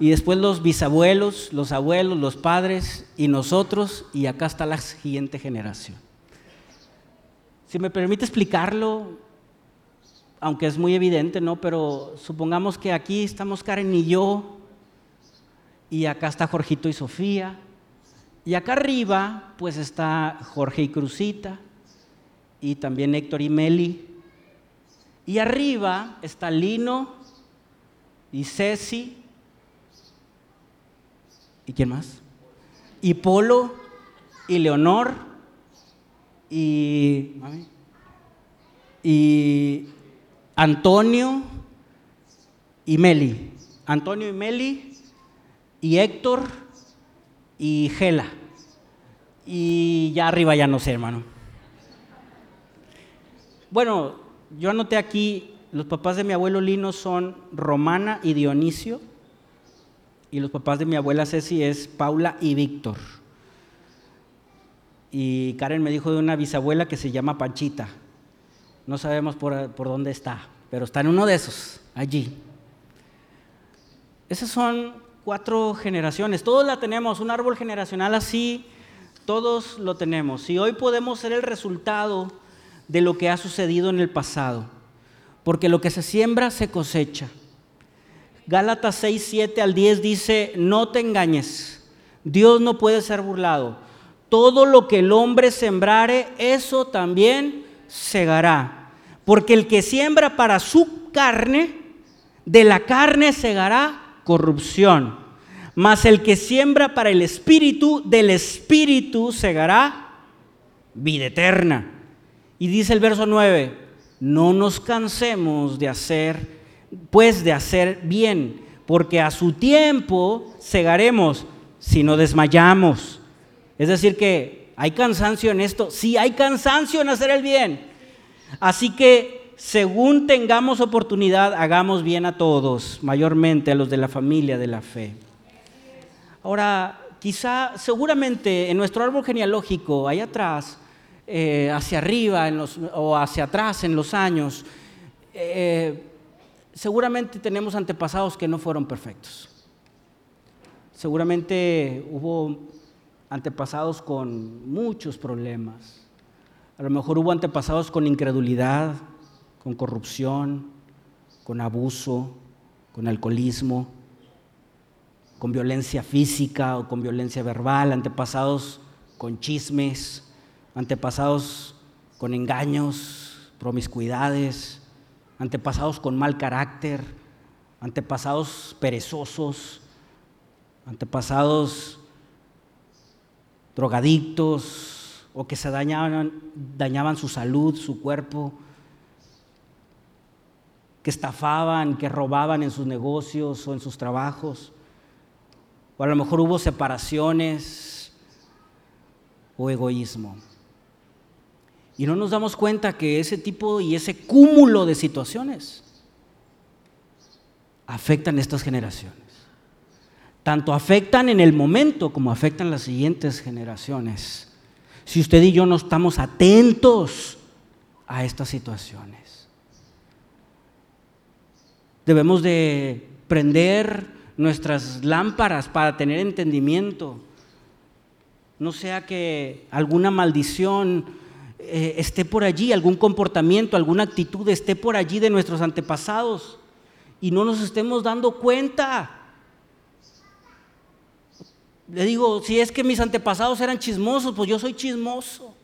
y después los bisabuelos, los abuelos, los padres y nosotros, y acá está la siguiente generación. Si me permite explicarlo, aunque es muy evidente, ¿no? Pero supongamos que aquí estamos Karen y yo, y acá está Jorgito y Sofía, y acá arriba pues está Jorge y Cruzita, y también Héctor y Meli, y arriba está Lino y Ceci, ¿y quién más? Y Polo y Leonor y, y Antonio y Meli. Antonio y Meli y Héctor y Gela. Y ya arriba ya no sé, hermano. Bueno, yo anoté aquí, los papás de mi abuelo Lino son Romana y Dionisio. Y los papás de mi abuela Ceci es Paula y Víctor. Y Karen me dijo de una bisabuela que se llama Panchita. No sabemos por, dónde está, pero está en uno de esos, allí. Esas son cuatro generaciones. Todos la tenemos, un árbol generacional así, todos lo tenemos. Y hoy podemos ser el resultado de lo que ha sucedido en el pasado. Porque lo que se siembra se cosecha. Gálatas 6, 7 al 10 dice, no te engañes, Dios no puede ser burlado. Todo lo que el hombre sembrare, eso también segará. Porque el que siembra para su carne, de la carne segará corrupción. Mas el que siembra para el espíritu, del espíritu segará vida eterna. Y dice el verso 9, no nos cansemos de hacer, pues de hacer bien, porque a su tiempo segaremos si no desmayamos. Es decir, que hay cansancio en esto, sí hay cansancio en hacer el bien. Así que según tengamos oportunidad, hagamos bien a todos, mayormente a los de la familia de la fe. Ahora, quizá, seguramente en nuestro árbol genealógico, ahí atrás, eh, hacia arriba o hacia atrás en los años, eh, seguramente tenemos antepasados que no fueron perfectos. Seguramente hubo antepasados con muchos problemas. A lo mejor hubo antepasados con incredulidad, con corrupción, con abuso, con alcoholismo, con violencia física o con violencia verbal, antepasados con chismes, antepasados con engaños, promiscuidades, antepasados con mal carácter, antepasados perezosos, antepasados drogadictos o que se dañaban, dañaban su salud, su cuerpo, que estafaban, que robaban en sus negocios o en sus trabajos, o a lo mejor hubo separaciones o egoísmo. Y no nos damos cuenta que ese tipo y ese cúmulo de situaciones afectan estas generaciones. Tanto afectan en el momento como afectan las siguientes generaciones. Si usted y yo no estamos atentos a estas situaciones. Debemos de prender nuestras lámparas para tener entendimiento. No sea que alguna maldición eh, esté por allí, algún comportamiento, alguna actitud esté por allí de nuestros antepasados y no nos estemos dando cuenta. Le digo, si es que mis antepasados eran chismosos, pues yo soy chismoso.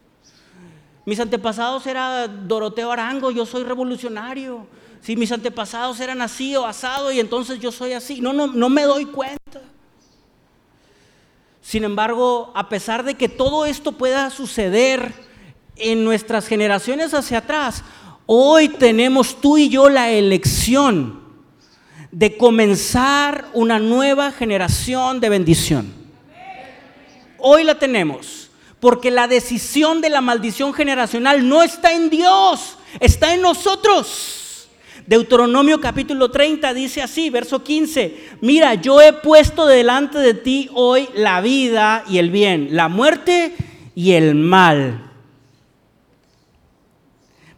Mis antepasados era Doroteo Arango, yo soy revolucionario. Si mis antepasados eran así o asado y entonces yo soy así. No, no, no me doy cuenta. Sin embargo, a pesar de que todo esto pueda suceder, en nuestras generaciones hacia atrás, hoy tenemos tú y yo la elección de comenzar una nueva generación de bendición. Hoy la tenemos, porque la decisión de la maldición generacional no está en Dios, está en nosotros. Deuteronomio capítulo 30 dice así, verso 15, mira, yo he puesto delante de ti hoy la vida y el bien, la muerte y el mal.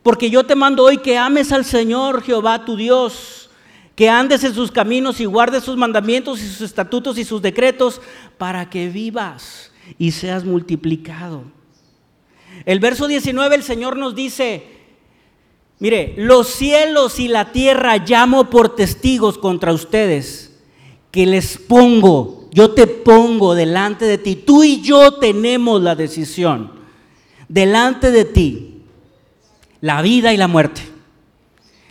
Porque yo te mando hoy que ames al Señor Jehová tu Dios, que andes en sus caminos y guardes sus mandamientos y sus estatutos y sus decretos para que vivas y seas multiplicado. El verso 19 el Señor nos dice, mire, los cielos y la tierra llamo por testigos contra ustedes, que les pongo, yo te pongo delante de ti, tú y yo tenemos la decisión, delante de ti la vida y la muerte,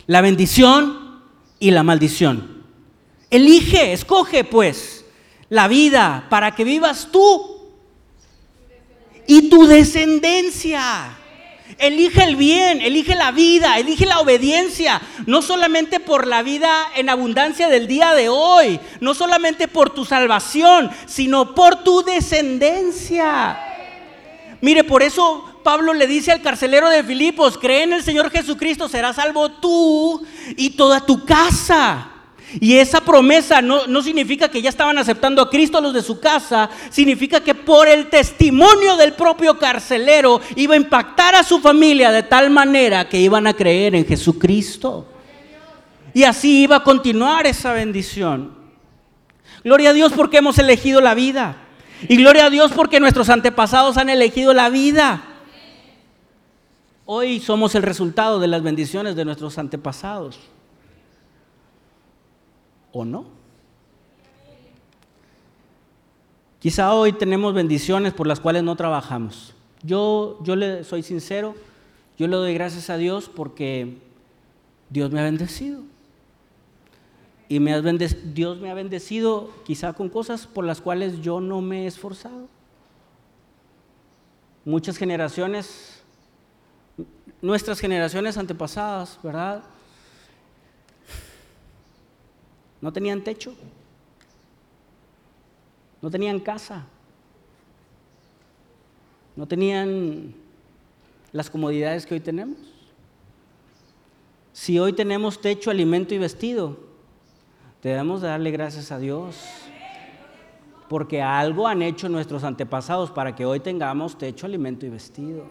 la bendición y la maldición. Elige, escoge pues la vida para que vivas tú y tu descendencia. Elige el bien, elige la vida, elige la obediencia, no solamente por la vida en abundancia del día de hoy, no solamente por tu salvación, sino por tu descendencia. Mire, por eso Pablo le dice al carcelero de Filipos, cree en el Señor Jesucristo, serás salvo tú y toda tu casa. Y esa promesa no, no, significa que ya estaban aceptando a Cristo los de su casa, significa que por el testimonio del propio carcelero iba a impactar a su familia de tal manera que iban a creer en Jesucristo. Y así iba a continuar esa bendición. Gloria a Dios porque hemos elegido la vida. Y gloria a Dios porque nuestros antepasados han elegido la vida. Hoy somos el resultado de las bendiciones de nuestros antepasados. ¿O no? Quizá hoy tenemos bendiciones por las cuales no trabajamos. Yo, yo le soy sincero, yo le doy gracias a Dios porque Dios me ha bendecido. Y me Dios me ha bendecido quizá con cosas por las cuales yo no me he esforzado. Muchas generaciones nuestras generaciones antepasadas, ¿verdad? No tenían techo, no tenían casa, no tenían las comodidades que hoy tenemos. Si hoy tenemos techo, alimento y vestido, debemos darle gracias a Dios. Porque algo han hecho nuestros antepasados para que hoy tengamos techo, alimento y vestido.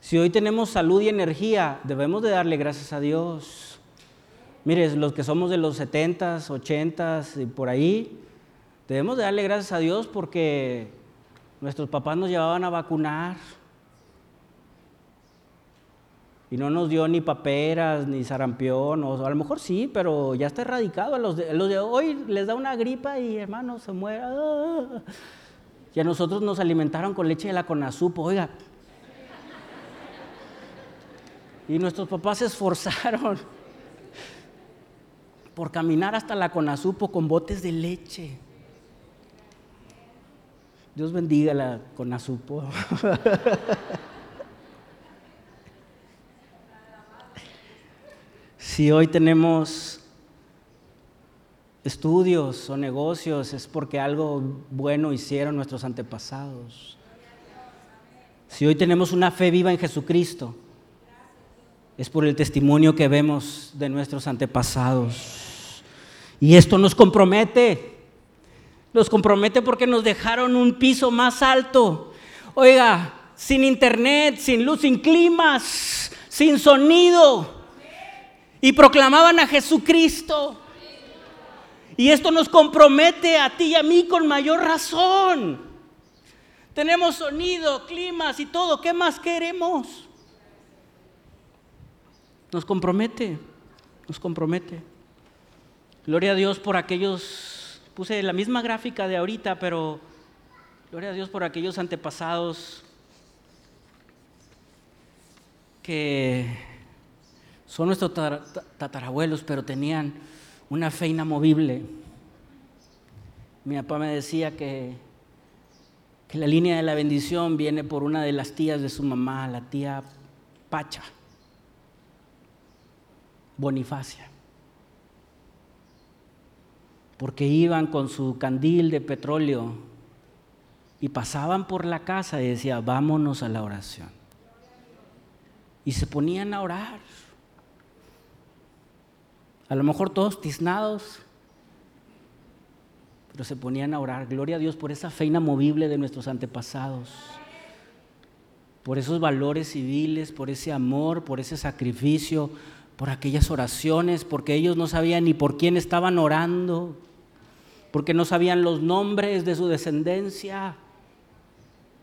Si hoy tenemos salud y energía, debemos de darle gracias a Dios. Mire, los que somos de los 70s, 80s y por ahí, debemos de darle gracias a Dios porque nuestros papás nos llevaban a vacunar y no nos dio ni paperas, ni sarampión, o a lo mejor sí, pero ya está erradicado. A los de, los de hoy les da una gripa y hermano se muere. Y a nosotros nos alimentaron con leche de la conazupo, oiga. Y nuestros papás se esforzaron por caminar hasta la conazupo con botes de leche. Dios bendiga la conazupo. Si hoy tenemos estudios o negocios es porque algo bueno hicieron nuestros antepasados. Si hoy tenemos una fe viva en Jesucristo, es por el testimonio que vemos de nuestros antepasados. Y esto nos compromete. Nos compromete porque nos dejaron un piso más alto. Oiga, sin internet, sin luz, sin climas, sin sonido y proclamaban a Jesucristo. Y esto nos compromete a ti y a mí con mayor razón. Tenemos sonido, climas y todo. ¿Qué más queremos? Nos compromete, nos compromete. Gloria a Dios por aquellos, puse la misma gráfica de ahorita, pero gloria a Dios por aquellos antepasados que son nuestros tatarabuelos, pero tenían una fe inamovible. Mi papá me decía que, que la línea de la bendición viene por una de las tías de su mamá, la tía Pacha, Bonifacia. Porque iban con su candil de petróleo y pasaban por la casa y decía, vámonos a la oración. Y se ponían a orar. A lo mejor todos tiznados, pero se ponían a orar. Gloria a Dios por esa fe inamovible de nuestros antepasados, por esos valores civiles, por ese amor, por ese sacrificio, por aquellas oraciones, porque ellos no sabían ni por quién estaban orando, porque no sabían los nombres de su descendencia.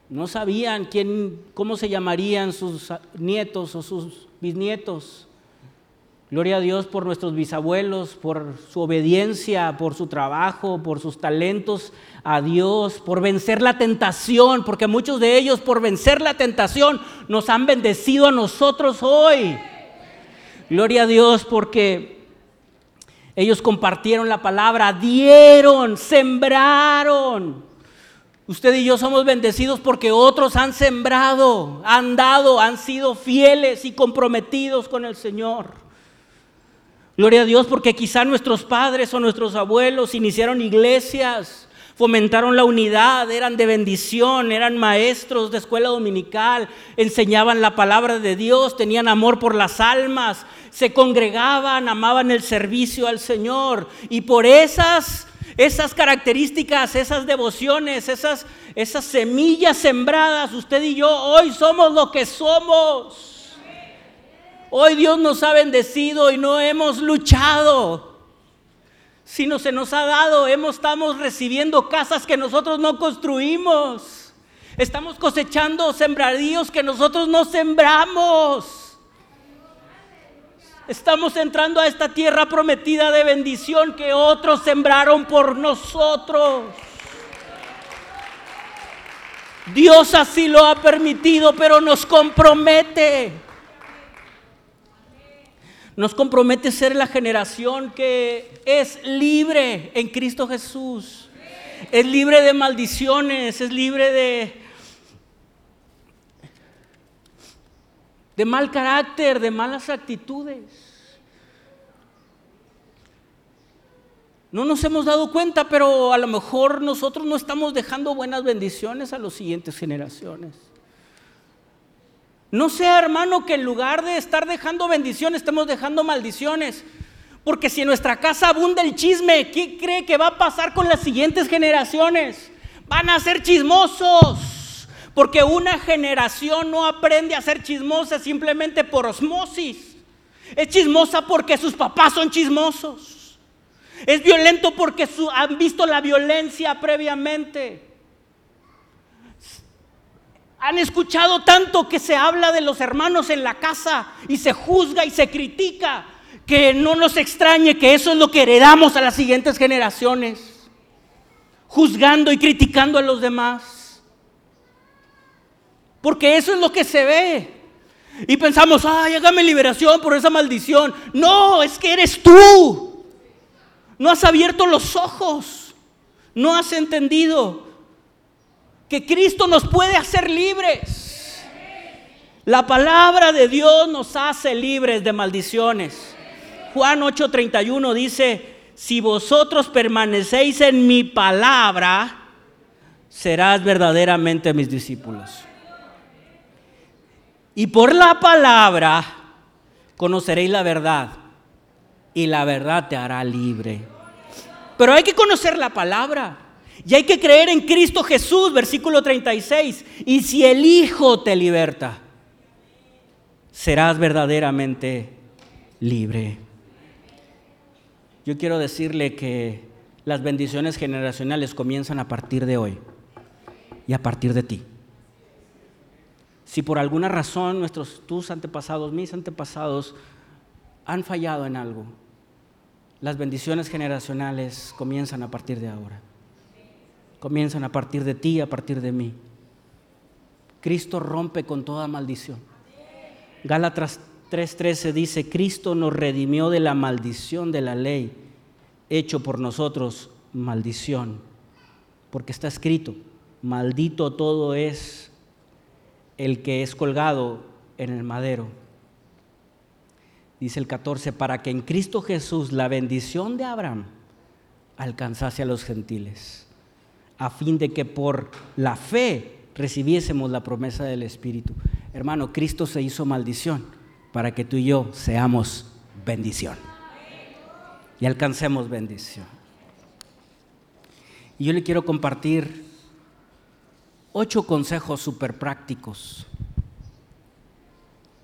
No sabían quién, cómo se llamarían sus nietos o sus bisnietos. Gloria a Dios por nuestros bisabuelos, por su obediencia, por su trabajo, por sus talentos a Dios, por vencer la tentación, porque muchos de ellos por vencer la tentación nos han bendecido a nosotros hoy. Gloria a Dios porque ellos compartieron la palabra, dieron, sembraron. Usted y yo somos bendecidos porque otros han sembrado, han dado, han sido fieles y comprometidos con el Señor. Gloria a Dios porque quizá nuestros padres o nuestros abuelos iniciaron iglesias, fomentaron la unidad, eran de bendición, eran maestros de escuela dominical, enseñaban la palabra de Dios, tenían amor por las almas, se congregaban, amaban el servicio al Señor y por esas esas características, esas devociones, esas esas semillas sembradas, usted y yo hoy somos lo que somos. Hoy Dios nos ha bendecido y no hemos luchado. Sino se nos ha dado, hemos, estamos recibiendo casas que nosotros no construimos. Estamos cosechando sembradíos que nosotros no sembramos. Estamos entrando a esta tierra prometida de bendición que otros sembraron por nosotros. Dios así lo ha permitido, pero nos compromete nos compromete ser la generación que es libre en Cristo Jesús. Es libre de maldiciones, es libre de... de mal carácter, de malas actitudes. No nos hemos dado cuenta, pero a lo mejor nosotros no estamos dejando buenas bendiciones a las siguientes generaciones. No sea, hermano, que en lugar de estar dejando bendiciones, estemos dejando maldiciones. Porque si en nuestra casa abunda el chisme, ¿qué cree que va a pasar con las siguientes generaciones? Van a ser chismosos. Porque una generación no aprende a ser chismosa simplemente por osmosis. Es chismosa porque sus papás son chismosos. Es violento porque han visto la violencia previamente. Han escuchado tanto que se habla de los hermanos en la casa y se juzga y se critica, que no nos extrañe que eso es lo que heredamos a las siguientes generaciones, juzgando y criticando a los demás. Porque eso es lo que se ve. Y pensamos, ay, hágame liberación por esa maldición. No, es que eres tú. No has abierto los ojos. No has entendido que Cristo nos puede hacer libres. La palabra de Dios nos hace libres de maldiciones. Juan 8:31 dice, si vosotros permanecéis en mi palabra, serás verdaderamente mis discípulos. Y por la palabra conoceréis la verdad, y la verdad te hará libre. Pero hay que conocer la palabra. Y hay que creer en Cristo Jesús, versículo 36. Y si el Hijo te liberta, serás verdaderamente libre. Yo quiero decirle que las bendiciones generacionales comienzan a partir de hoy y a partir de ti. Si por alguna razón nuestros tus antepasados, mis antepasados han fallado en algo, las bendiciones generacionales comienzan a partir de ahora comienzan a partir de ti, a partir de mí. Cristo rompe con toda maldición. Gálatas 3:13 dice, Cristo nos redimió de la maldición de la ley, hecho por nosotros maldición, porque está escrito, maldito todo es el que es colgado en el madero. Dice el 14, para que en Cristo Jesús la bendición de Abraham alcanzase a los gentiles a fin de que por la fe recibiésemos la promesa del Espíritu. Hermano, Cristo se hizo maldición para que tú y yo seamos bendición. Y alcancemos bendición. Y yo le quiero compartir ocho consejos súper prácticos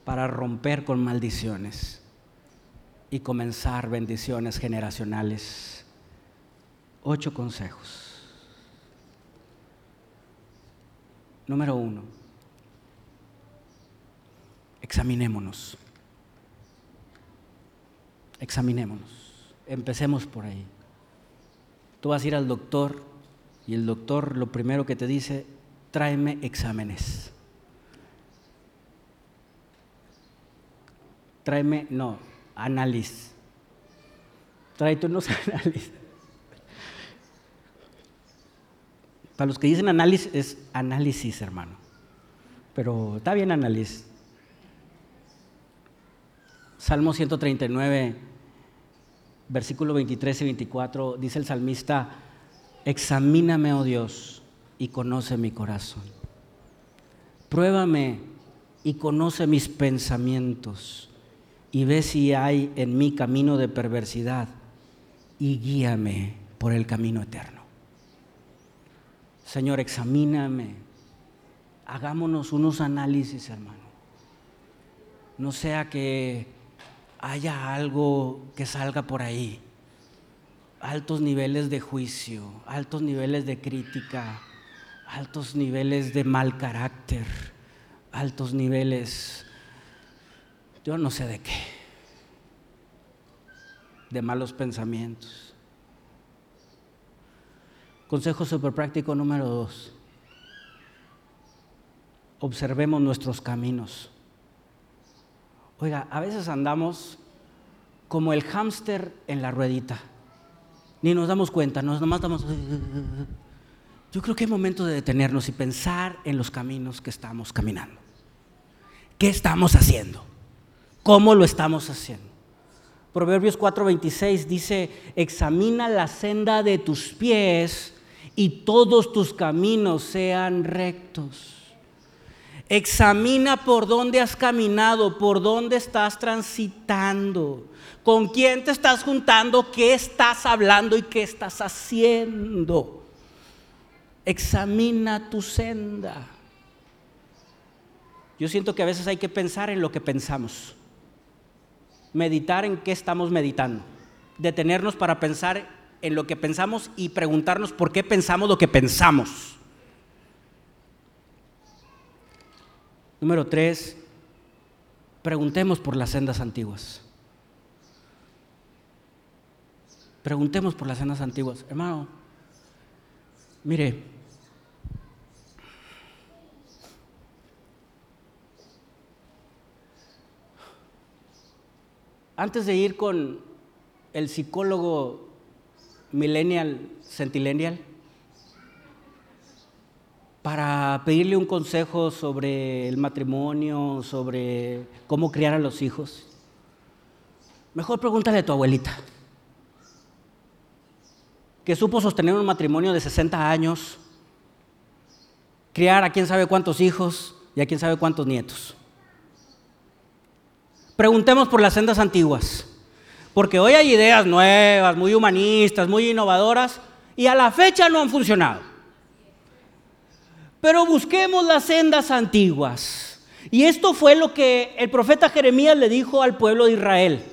para romper con maldiciones y comenzar bendiciones generacionales. Ocho consejos. Número uno, examinémonos. Examinémonos. Empecemos por ahí. Tú vas a ir al doctor y el doctor lo primero que te dice, tráeme exámenes. Tráeme, no, análisis. Tráete unos análisis. Para los que dicen análisis, es análisis, hermano. Pero está bien análisis. Salmo 139, versículo 23 y 24, dice el salmista, examíname, oh Dios, y conoce mi corazón. Pruébame y conoce mis pensamientos y ve si hay en mí camino de perversidad y guíame por el camino eterno. Señor, examíname. Hagámonos unos análisis, hermano. No sea que haya algo que salga por ahí. Altos niveles de juicio, altos niveles de crítica, altos niveles de mal carácter, altos niveles, yo no sé de qué, de malos pensamientos. Consejo super práctico número dos. Observemos nuestros caminos. Oiga, a veces andamos como el hámster en la ruedita. Ni nos damos cuenta, nos nomás damos... Yo creo que hay momento de detenernos y pensar en los caminos que estamos caminando. ¿qué estamos haciendo? ¿Cómo lo estamos haciendo? Proverbios 4:26 dice, examina la senda de tus pies y todos tus caminos sean rectos. Examina por dónde has caminado, por dónde estás transitando, con quién te estás juntando, qué estás hablando y qué estás haciendo. Examina tu senda. Yo siento que a veces hay que pensar en lo que pensamos meditar en qué estamos meditando, detenernos para pensar en lo que pensamos y preguntarnos por qué pensamos lo que pensamos. Número tres, preguntemos por las sendas antiguas. Preguntemos por las sendas antiguas. Hermano, mire, Antes de ir con el psicólogo millennial, centillennial, para pedirle un consejo sobre el matrimonio, sobre cómo criar a los hijos, mejor pregúntale a tu abuelita, que supo sostener un matrimonio de 60 años, criar a quién sabe cuántos hijos y a quién sabe cuántos nietos. Preguntemos por las sendas antiguas, porque hoy hay ideas nuevas, muy humanistas, muy innovadoras, y a la fecha no han funcionado. Pero busquemos las sendas antiguas. Y esto fue lo que el profeta Jeremías le dijo al pueblo de Israel,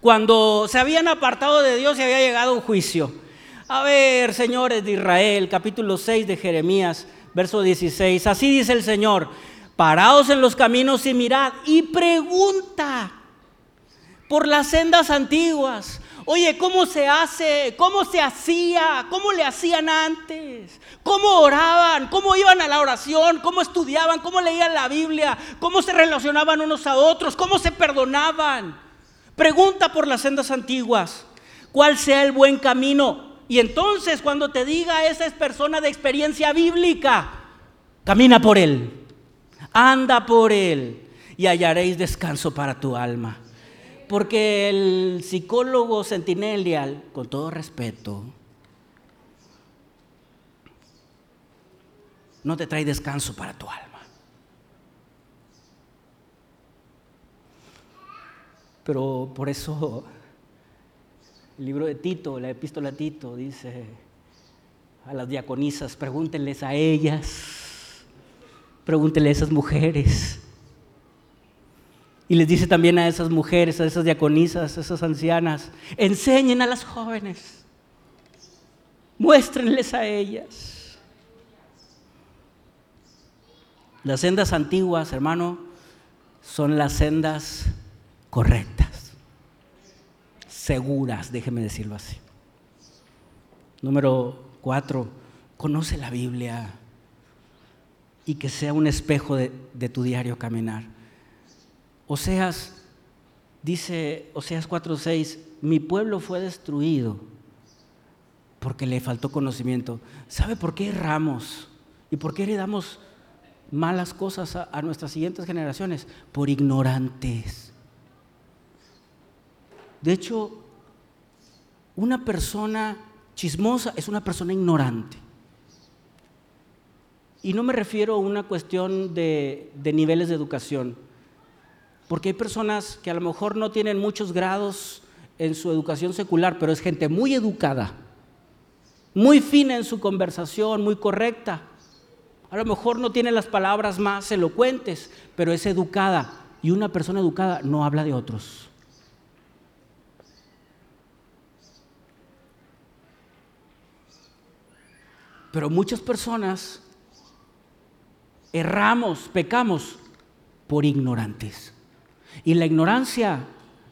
cuando se habían apartado de Dios y había llegado un juicio. A ver, señores de Israel, capítulo 6 de Jeremías, verso 16, así dice el Señor, paraos en los caminos y mirad y pregunta por las sendas antiguas. Oye, ¿cómo se hace? ¿Cómo se hacía? ¿Cómo le hacían antes? ¿Cómo oraban? ¿Cómo iban a la oración? ¿Cómo estudiaban? ¿Cómo leían la Biblia? ¿Cómo se relacionaban unos a otros? ¿Cómo se perdonaban? Pregunta por las sendas antiguas. ¿Cuál sea el buen camino? Y entonces cuando te diga esa es persona de experiencia bíblica, camina por él. Anda por él y hallaréis descanso para tu alma. Porque el psicólogo centinelial, con todo respeto, no te trae descanso para tu alma. Pero por eso el libro de Tito, la epístola de Tito, dice a las diaconisas, pregúntenles a ellas, pregúntenle a esas mujeres y les dice también a esas mujeres, a esas diaconisas, a esas ancianas, enseñen a las jóvenes, muéstrenles a ellas. Las sendas antiguas, hermano, son las sendas correctas, seguras, déjeme decirlo así. Número cuatro, conoce la Biblia y que sea un espejo de, de tu diario caminar. Oseas, dice Oseas 4:6, mi pueblo fue destruido porque le faltó conocimiento. ¿Sabe por qué erramos? ¿Y por qué heredamos malas cosas a, a nuestras siguientes generaciones? Por ignorantes. De hecho, una persona chismosa es una persona ignorante. Y no me refiero a una cuestión de, de niveles de educación. Porque hay personas que a lo mejor no tienen muchos grados en su educación secular, pero es gente muy educada, muy fina en su conversación, muy correcta. A lo mejor no tiene las palabras más elocuentes, pero es educada. Y una persona educada no habla de otros. Pero muchas personas erramos, pecamos por ignorantes. Y la ignorancia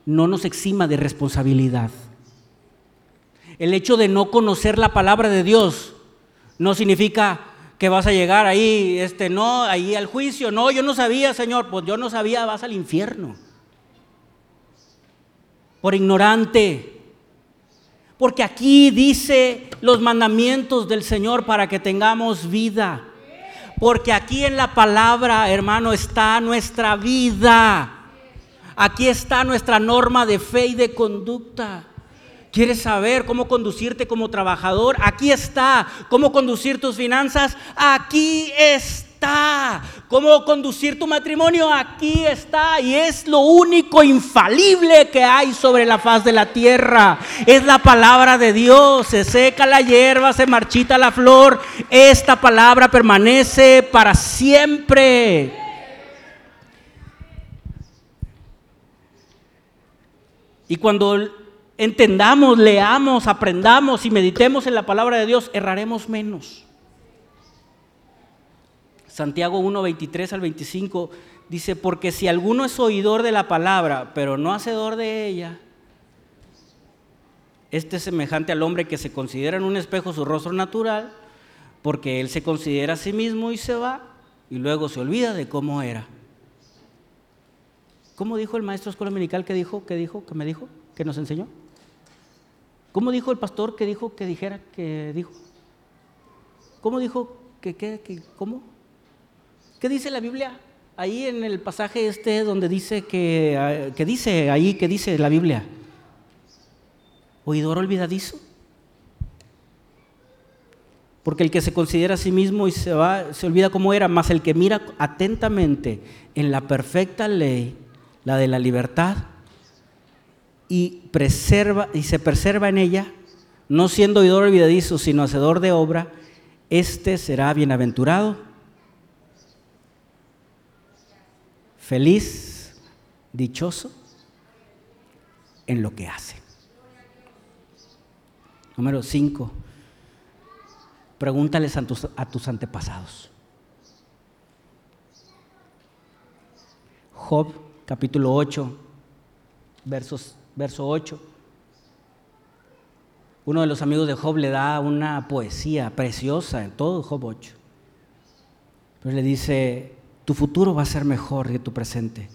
no nos exima de responsabilidad. El hecho de no conocer la palabra de Dios no significa que vas a llegar ahí, este, no, ahí al juicio. No, yo no sabía, Señor, pues yo no sabía, vas al infierno. Por ignorante. Porque aquí dice los mandamientos del Señor para que tengamos vida. Porque aquí en la palabra, hermano, está nuestra vida. Aquí está nuestra norma de fe y de conducta. ¿Quieres saber cómo conducirte como trabajador? Aquí está. ¿Cómo conducir tus finanzas? Aquí está. ¿Cómo conducir tu matrimonio? Aquí está. Y es lo único infalible que hay sobre la faz de la tierra. Es la palabra de Dios. Se seca la hierba, se marchita la flor. Esta palabra permanece para siempre. Y cuando entendamos, leamos, aprendamos y meditemos en la palabra de Dios, erraremos menos. Santiago 1, 23 al 25 dice, porque si alguno es oidor de la palabra, pero no hacedor de ella, este es semejante al hombre que se considera en un espejo su rostro natural, porque él se considera a sí mismo y se va, y luego se olvida de cómo era. ¿Cómo dijo el maestro escuela dominical que dijo, que dijo, que me dijo, que nos enseñó? ¿Cómo dijo el pastor que dijo que dijera que dijo? ¿Cómo dijo que qué? Que, ¿Cómo? ¿Qué dice la Biblia? Ahí en el pasaje este donde dice que, ah, que dice ahí que dice la Biblia. ¿Oidor olvidadizo? Porque el que se considera a sí mismo y se va, se olvida cómo era, más el que mira atentamente en la perfecta ley, la de la libertad, y, preserva, y se preserva en ella, no siendo oidor olvidadizo, sino hacedor de obra, este será bienaventurado, feliz, dichoso en lo que hace. Número 5. Pregúntales a tus, a tus antepasados. Job capítulo 8, versos verso 8. Uno de los amigos de Job le da una poesía preciosa en todo Job 8. Pero le dice, tu futuro va a ser mejor que tu presente,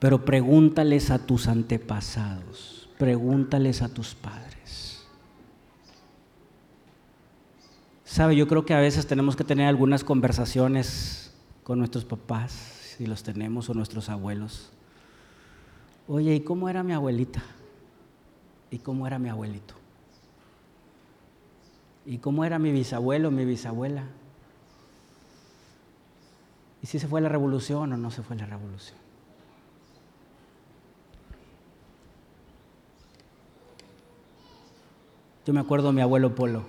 pero pregúntales a tus antepasados, pregúntales a tus padres. Sabe, yo creo que a veces tenemos que tener algunas conversaciones con nuestros papás, si los tenemos, o nuestros abuelos Oye, ¿y cómo era mi abuelita? ¿Y cómo era mi abuelito? ¿Y cómo era mi bisabuelo, mi bisabuela? ¿Y si se fue la revolución o no se fue la revolución? Yo me acuerdo de mi abuelo Polo.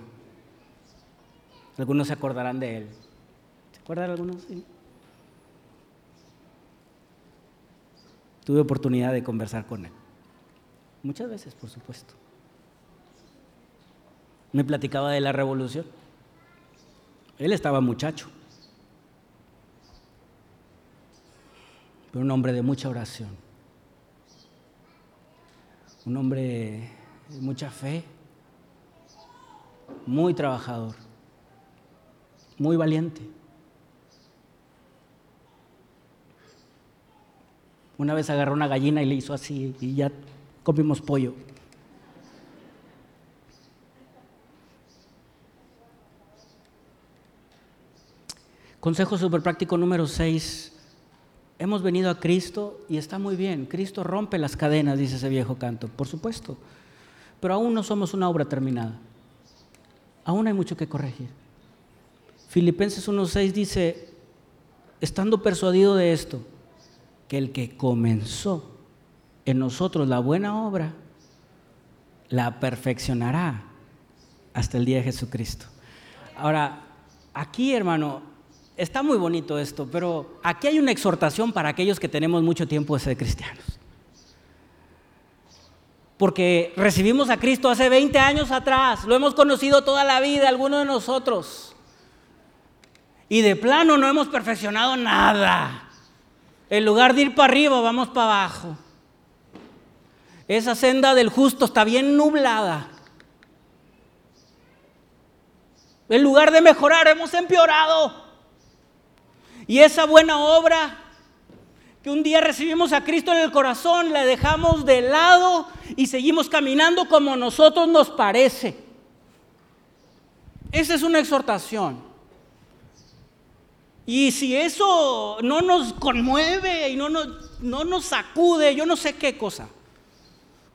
Algunos se acordarán de él. ¿Se acuerdan algunos? Sí. Tuve oportunidad de conversar con él. Muchas veces, por supuesto. Me platicaba de la revolución. Él estaba muchacho, pero un hombre de mucha oración, un hombre de mucha fe, muy trabajador, muy valiente. Una vez agarró una gallina y le hizo así y ya comimos pollo. Consejo súper práctico número 6. Hemos venido a Cristo y está muy bien. Cristo rompe las cadenas, dice ese viejo canto, por supuesto. Pero aún no somos una obra terminada. Aún hay mucho que corregir. Filipenses 1.6 dice, estando persuadido de esto, que el que comenzó en nosotros la buena obra, la perfeccionará hasta el día de Jesucristo. Ahora, aquí hermano, está muy bonito esto, pero aquí hay una exhortación para aquellos que tenemos mucho tiempo de ser cristianos. Porque recibimos a Cristo hace 20 años atrás, lo hemos conocido toda la vida, algunos de nosotros. Y de plano no hemos perfeccionado nada. En lugar de ir para arriba, vamos para abajo. Esa senda del justo está bien nublada. En lugar de mejorar, hemos empeorado. Y esa buena obra que un día recibimos a Cristo en el corazón, la dejamos de lado y seguimos caminando como nosotros nos parece. Esa es una exhortación. Y si eso no nos conmueve y no nos, no nos sacude, yo no sé qué cosa.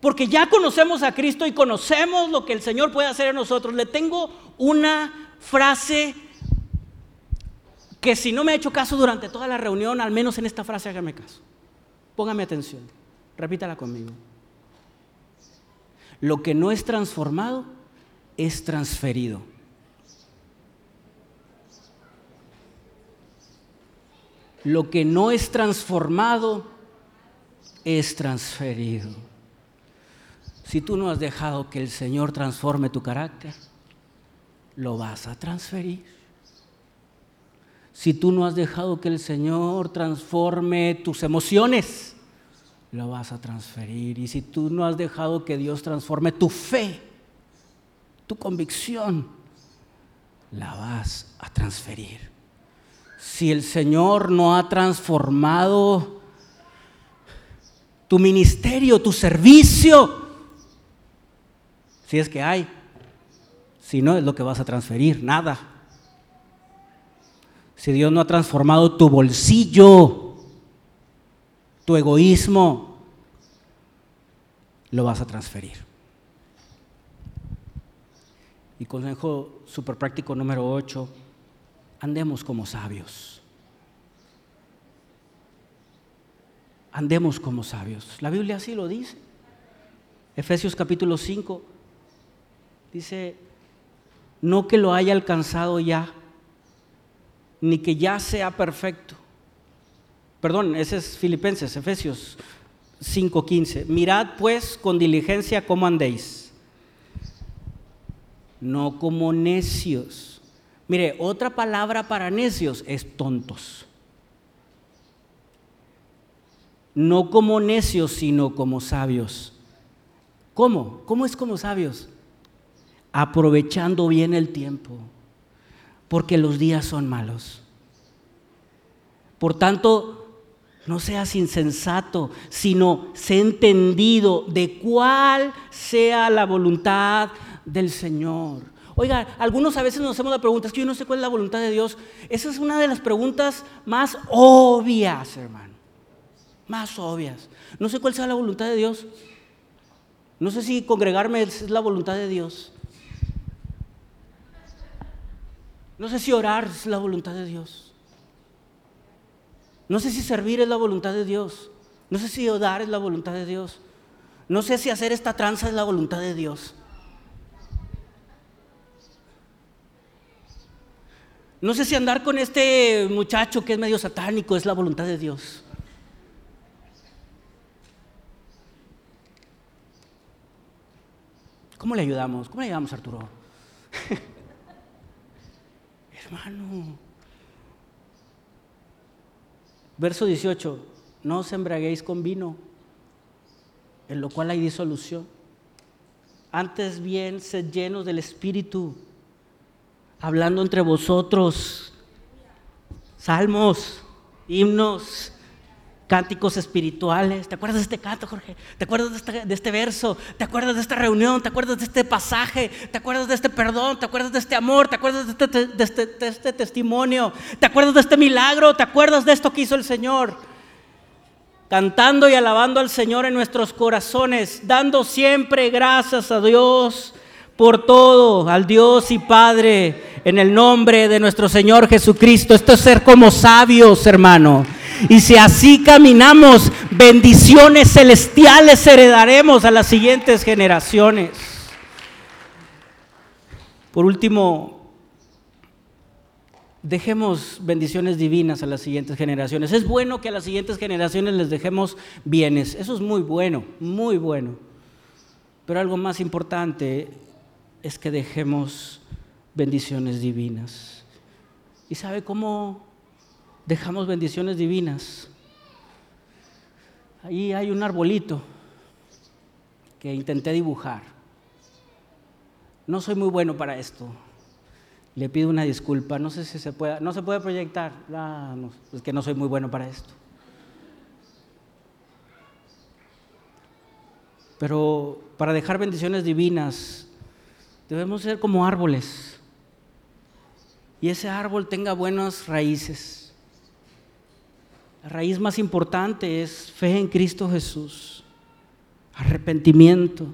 Porque ya conocemos a Cristo y conocemos lo que el Señor puede hacer en nosotros. Le tengo una frase que si no me ha hecho caso durante toda la reunión, al menos en esta frase hágame caso. Póngame atención. Repítala conmigo. Lo que no es transformado es transferido. Lo que no es transformado es transferido. Si tú no has dejado que el Señor transforme tu carácter, lo vas a transferir. Si tú no has dejado que el Señor transforme tus emociones, lo vas a transferir. Y si tú no has dejado que Dios transforme tu fe, tu convicción, la vas a transferir. Si el Señor no ha transformado tu ministerio, tu servicio, si es que hay, si no es lo que vas a transferir, nada. Si Dios no ha transformado tu bolsillo, tu egoísmo, lo vas a transferir. Y consejo super práctico número 8, andemos como sabios. Andemos como sabios. La Biblia así lo dice. Efesios capítulo 5 dice, no que lo haya alcanzado ya, ni que ya sea perfecto. Perdón, ese es Filipenses, Efesios 5:15. Mirad pues con diligencia cómo andéis, no como necios. Mire, otra palabra para necios es tontos. No como necios, sino como sabios. ¿Cómo? ¿Cómo es como sabios? Aprovechando bien el tiempo, porque los días son malos. Por tanto, no seas insensato, sino sé entendido de cuál sea la voluntad del Señor. Oiga, algunos a veces nos hacemos la pregunta, es que yo no sé cuál es la voluntad de Dios. Esa es una de las preguntas más obvias, hermano. Más obvias. No sé cuál sea la voluntad de Dios. No sé si congregarme es la voluntad de Dios. No sé si orar es la voluntad de Dios. No sé si servir es la voluntad de Dios. No sé si dar es la voluntad de Dios. No sé si hacer esta tranza es la voluntad de Dios. No sé si andar con este muchacho que es medio satánico es la voluntad de Dios. ¿Cómo le ayudamos? ¿Cómo le ayudamos, Arturo? Hermano. Verso 18, no os embraguéis con vino, en lo cual hay disolución. Antes bien, sed llenos del Espíritu, hablando entre vosotros salmos, himnos, cánticos espirituales. ¿Te acuerdas de este canto, Jorge? ¿Te acuerdas de este, de este, verso? ¿Te acuerdas de esta reunión? ¿Te acuerdas de este pasaje? ¿Te acuerdas de este perdón? ¿Te acuerdas de este amor? ¿Te acuerdas de este, de este, de este testimonio? ¿Te acuerdas de este milagro? ¿Te acuerdas de esto que hizo el Señor? Cantando y alabando al Señor en nuestros corazones, dando siempre gracias a Dios por todo, al Dios y Padre, en el nombre de nuestro Señor Jesucristo. Esto es ser como sabios, hermano. Y si así caminamos, bendiciones celestiales heredaremos a las siguientes generaciones. Por último, dejemos bendiciones divinas a las siguientes generaciones. Es bueno que a las siguientes generaciones les dejemos bienes. Eso es muy bueno, muy bueno. Pero algo más importante es que dejemos bendiciones divinas. ¿Y sabe cómo dejamos bendiciones divinas. Ahí hay un arbolito que intenté dibujar. No soy muy bueno para esto. Le pido una disculpa. No sé si se puede, no se puede proyectar. Ah, es que no soy muy bueno para esto. Pero para dejar bendiciones divinas debemos ser como árboles. Y ese árbol tenga buenas raíces La raíz más importante es fe en Cristo Jesús, arrepentimiento.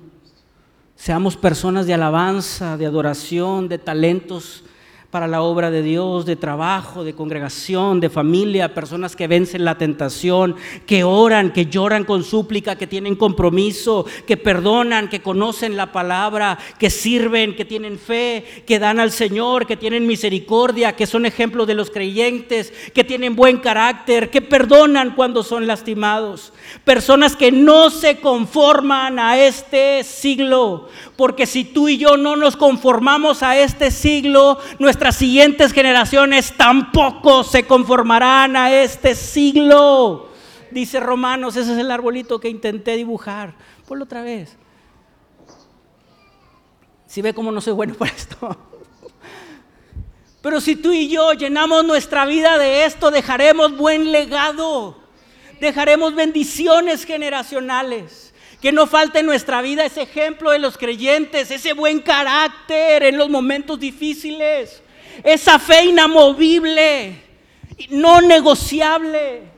Seamos personas de alabanza, de adoración, de talentos para la obra de Dios, de trabajo, de congregación, de familia, personas que vencen la tentación, que oran, que lloran con súplica, que tienen compromiso, que perdonan, que conocen la palabra, que sirven, que tienen fe, que dan al Señor, que tienen misericordia, que son ejemplos de los creyentes, que tienen buen carácter, que perdonan cuando son lastimados. Personas que no se conforman a este siglo, porque si tú y yo no nos conformamos a este siglo, nuestras siguientes generaciones tampoco se conformarán a este siglo. Dice Romanos, ese es el arbolito que intenté dibujar. Ponlo otra vez. Si ve cómo no soy bueno para esto. Pero si tú y yo llenamos nuestra vida de esto, dejaremos buen legado. Dejaremos bendiciones generacionales. Que no falte en nuestra vida ese ejemplo de los creyentes, ese buen carácter en los momentos difíciles, esa fe inamovible, no negociable.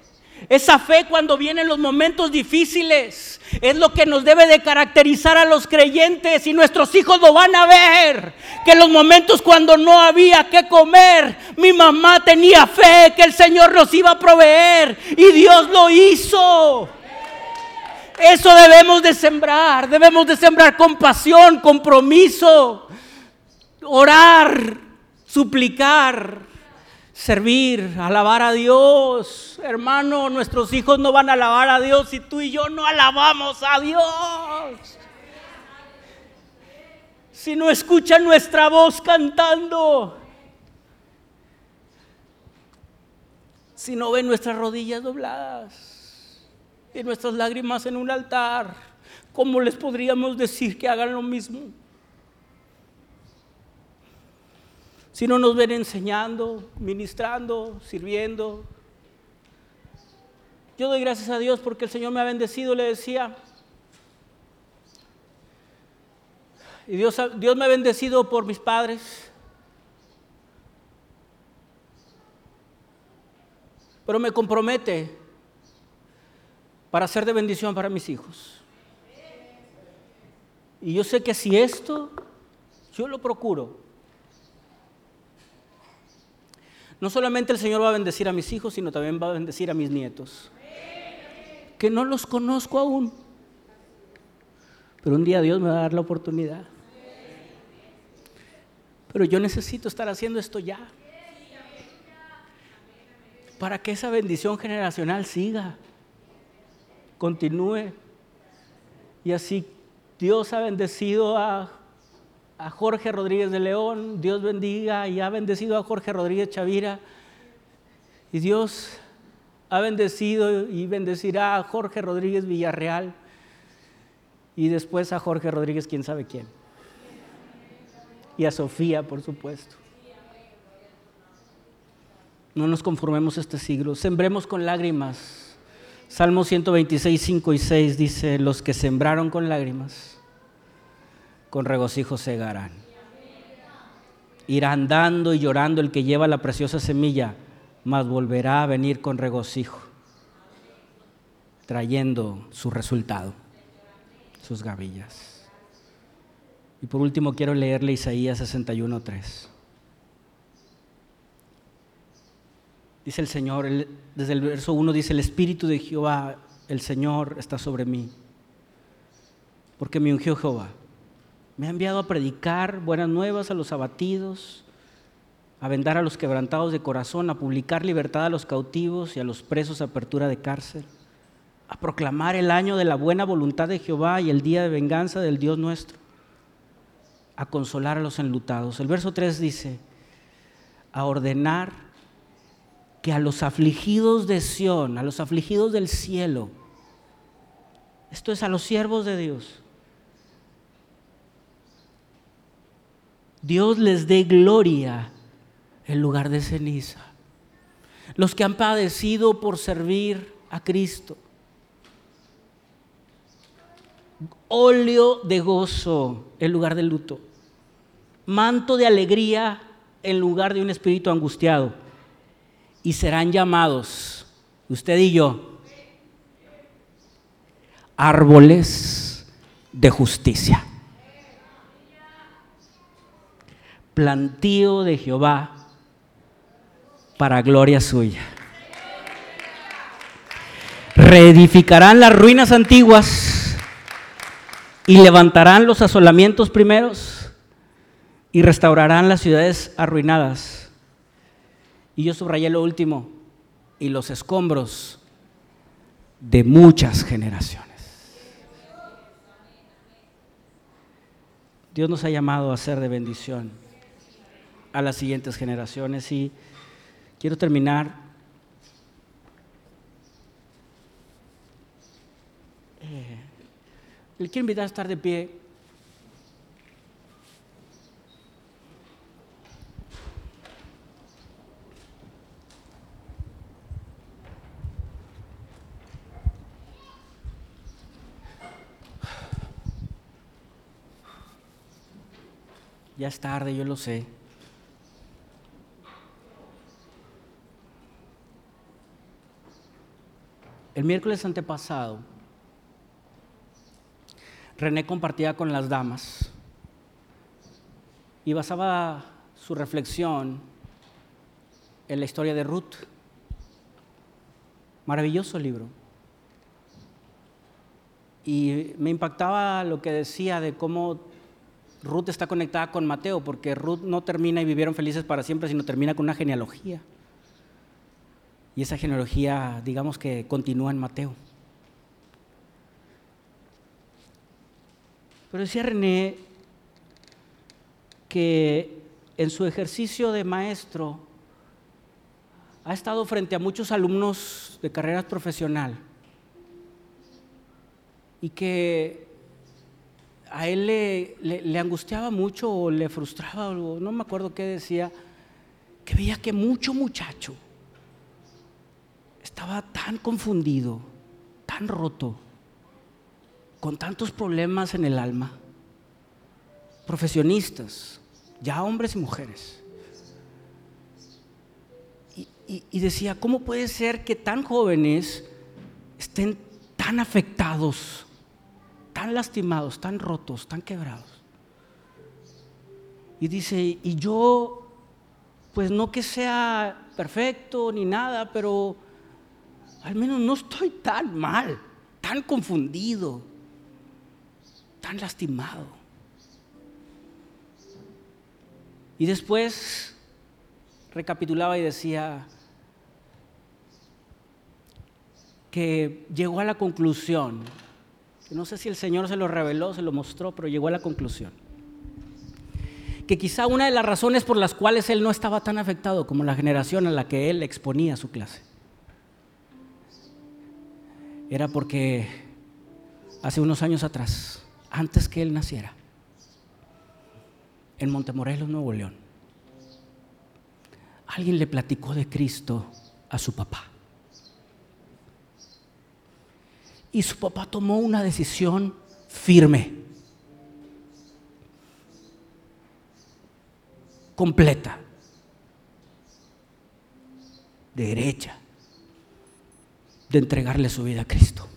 Esa fe cuando vienen los momentos difíciles es lo que nos debe de caracterizar a los creyentes y nuestros hijos lo van a ver. Que en los momentos cuando no había que comer, mi mamá tenía fe que el Señor nos iba a proveer y Dios lo hizo. Eso debemos de sembrar, debemos de sembrar compasión, compromiso, orar, suplicar, servir, alabar a Dios. Hermano, nuestros hijos no van a alabar a Dios si tú y yo no alabamos a Dios. Si no escuchan nuestra voz cantando. Si no ven nuestras rodillas dobladas y nuestras lágrimas en un altar, ¿cómo les podríamos decir que hagan lo mismo? Si no nos ven enseñando, ministrando, sirviendo. Yo doy gracias a Dios porque el Señor me ha bendecido, le decía. Y Dios, Dios me ha bendecido por mis padres. Pero me compromete para ser de bendición para mis hijos. Y yo sé que si esto yo lo procuro, no solamente el Señor va a bendecir a mis hijos, sino también va a bendecir a mis nietos, que no los conozco aún, pero un día Dios me va a dar la oportunidad. Pero yo necesito estar haciendo esto ya, para que esa bendición generacional siga continúe. Y así Dios ha bendecido a, a, Jorge Rodríguez de León, Dios bendiga y ha bendecido a Jorge Rodríguez Chavira. Y Dios ha bendecido y bendecirá a Jorge Rodríguez Villarreal y después a Jorge Rodríguez, quién sabe quién. Y a Sofía, por supuesto. No nos conformemos este siglo, sembremos con lágrimas Salmo 126, 5 y 6 dice, los que sembraron con lágrimas, con regocijo segarán. Irá andando y llorando el que lleva la preciosa semilla, mas volverá a venir con regocijo, trayendo su resultado, sus gavillas. Y por último quiero leerle Isaías 61, 3. Dice el Señor, desde el verso 1 dice, el Espíritu de Jehová, el Señor está sobre mí, porque me ungió Jehová. Me ha enviado a predicar buenas nuevas a los abatidos, a vendar a los quebrantados de corazón, a publicar libertad a los cautivos y a los presos apertura de cárcel, a proclamar el año de la buena voluntad de Jehová y el día de venganza del Dios nuestro, a consolar a los enlutados. El verso 3 dice, a ordenar que a los afligidos de Sión, a los afligidos del cielo, esto es a los siervos de Dios, Dios les dé gloria en lugar de ceniza. Los que han padecido por servir a Cristo. Óleo de gozo en lugar de luto. Manto de alegría en lugar de un espíritu angustiado y serán llamados Usted y yo. Árboles de justicia. Plantío de Jehová para gloria suya. Reedificarán las ruinas antiguas y levantarán los asolamientos primeros y restaurarán las ciudades arruinadas. Y yo subrayé lo último, y los escombros de muchas generaciones. Dios nos ha llamado a ser de bendición a las siguientes generaciones. Y quiero terminar. Eh, le quiero invitar a estar de pie. Ya es tarde, yo lo sé. El miércoles antepasado, René compartía con las damas y basaba su reflexión en la historia de Ruth. Maravilloso libro. Y me impactaba lo que decía de cómo Ruth está conectada con Mateo, porque Ruth no termina y vivieron felices para siempre, sino termina con una genealogía. Y esa genealogía, digamos que continúa en Mateo. Pero decía René que en su ejercicio de maestro ha estado frente a muchos alumnos de carreras profesional y que a él le, angustiaba mucho o le frustraba, o no me acuerdo qué decía, que veía que mucho muchacho estaba tan confundido, tan roto, con tantos problemas en el alma, profesionistas, ya hombres y mujeres. y decía, ¿cómo puede ser que tan jóvenes estén tan afectados tan lastimados, tan rotos, tan quebrados. Y dice, y yo, pues no que sea perfecto ni nada, pero al menos no estoy tan mal, tan confundido, tan lastimado. Y después recapitulaba y decía que llegó a la conclusión no sé si el Señor se lo reveló, se lo mostró, pero llegó a la conclusión. Que quizá una de las razones por las cuales él no estaba tan afectado como la generación a la que él exponía su clase era porque hace unos años atrás, antes que él naciera, en Montemorelos, Nuevo León, alguien le platicó de Cristo a su papá. Y su papá tomó una decisión firme, completa, derecha, de entregarle su vida a Cristo.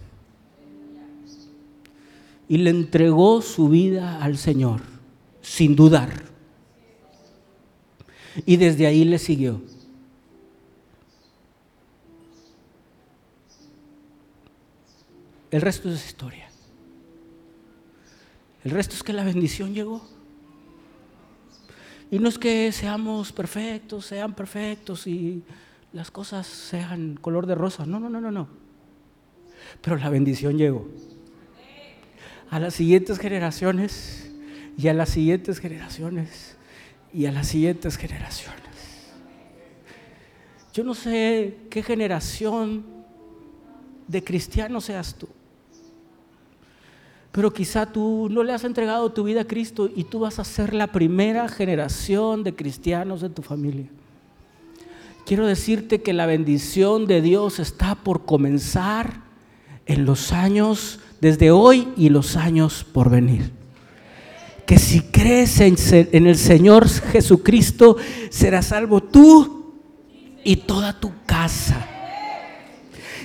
Y le entregó su vida al Señor, sin dudar. Y desde ahí le siguió. El resto es historia. El resto es que la bendición llegó. Y no es que seamos perfectos, sean perfectos y las cosas sean color de rosa. No, no, no, no, no. Pero la bendición llegó. A las siguientes generaciones y a las siguientes generaciones y a las siguientes generaciones. Yo no sé qué generación de cristianos seas tú. Pero quizá tú no le has entregado tu vida a Cristo y tú vas a ser la primera generación de cristianos de tu familia. Quiero decirte que la bendición de Dios está por comenzar en los años, desde hoy y los años por venir. Que si crees en, el Señor Jesucristo, serás salvo tú y toda tu casa.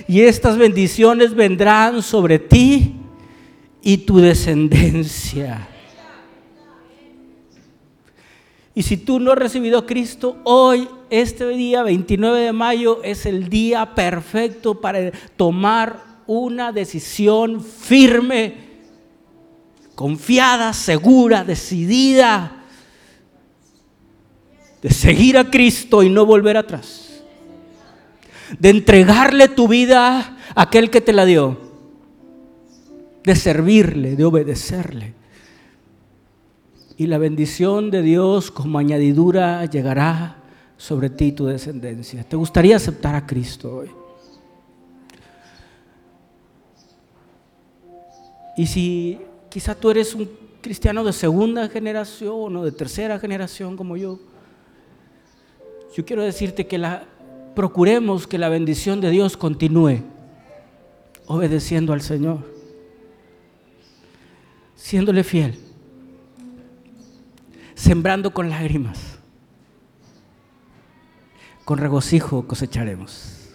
y estas bendiciones vendrán sobre ti y tu descendencia. Y si tú no has recibido a Cristo, hoy, este día 29 de mayo, es el día perfecto para tomar una decisión firme, confiada, segura, decidida, de seguir a Cristo y no volver atrás. De entregarle tu vida a aquel que te la dio. De servirle, de obedecerle y la bendición de Dios como añadidura llegará sobre ti tu descendencia. ¿Te gustaría aceptar a Cristo hoy? Y si quizá tú eres un cristiano de segunda generación o de tercera generación como yo, yo quiero decirte que la, procuremos que la bendición de Dios continúe obedeciendo al Señor, siéndole fiel sembrando con lágrimas. Con regocijo cosecharemos.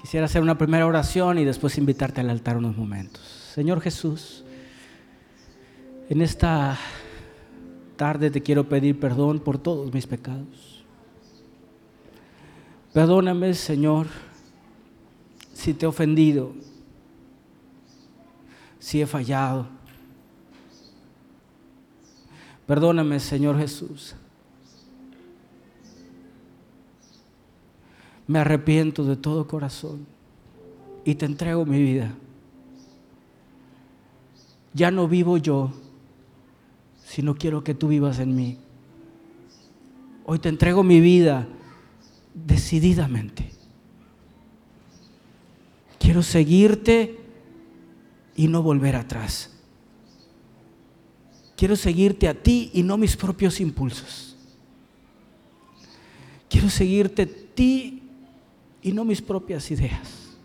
Quisiera hacer una primera oración y después invitarte al altar unos momentos. Señor Jesús, en esta tarde te quiero pedir perdón por todos mis pecados. Perdóname, Señor, si te he ofendido si he fallado. Perdóname, Señor Jesús. Me arrepiento de todo corazón y te entrego mi vida. Ya no vivo yo, sino quiero que tú vivas en mí. Hoy te entrego mi vida decididamente. Quiero seguirte y no volver atrás. Quiero seguirte a ti y no mis propios impulsos. Quiero seguirte a ti y no mis propias ideas.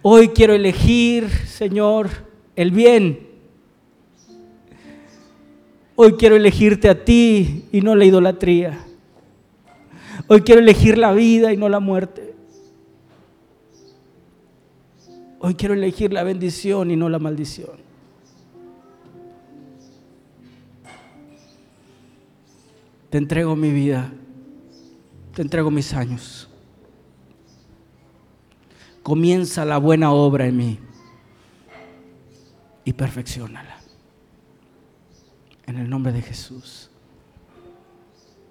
Hoy quiero elegir, Señor, el bien. Hoy quiero elegirte a ti y no la idolatría. Hoy quiero elegir la vida y no la muerte. Hoy quiero elegir la bendición y no la maldición. Te entrego mi vida, te entrego mis años. Comienza la buena obra en mí y perfeccionala. En el nombre de Jesús.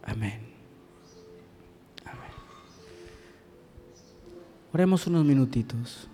Amén. Amén. Oremos unos minutitos.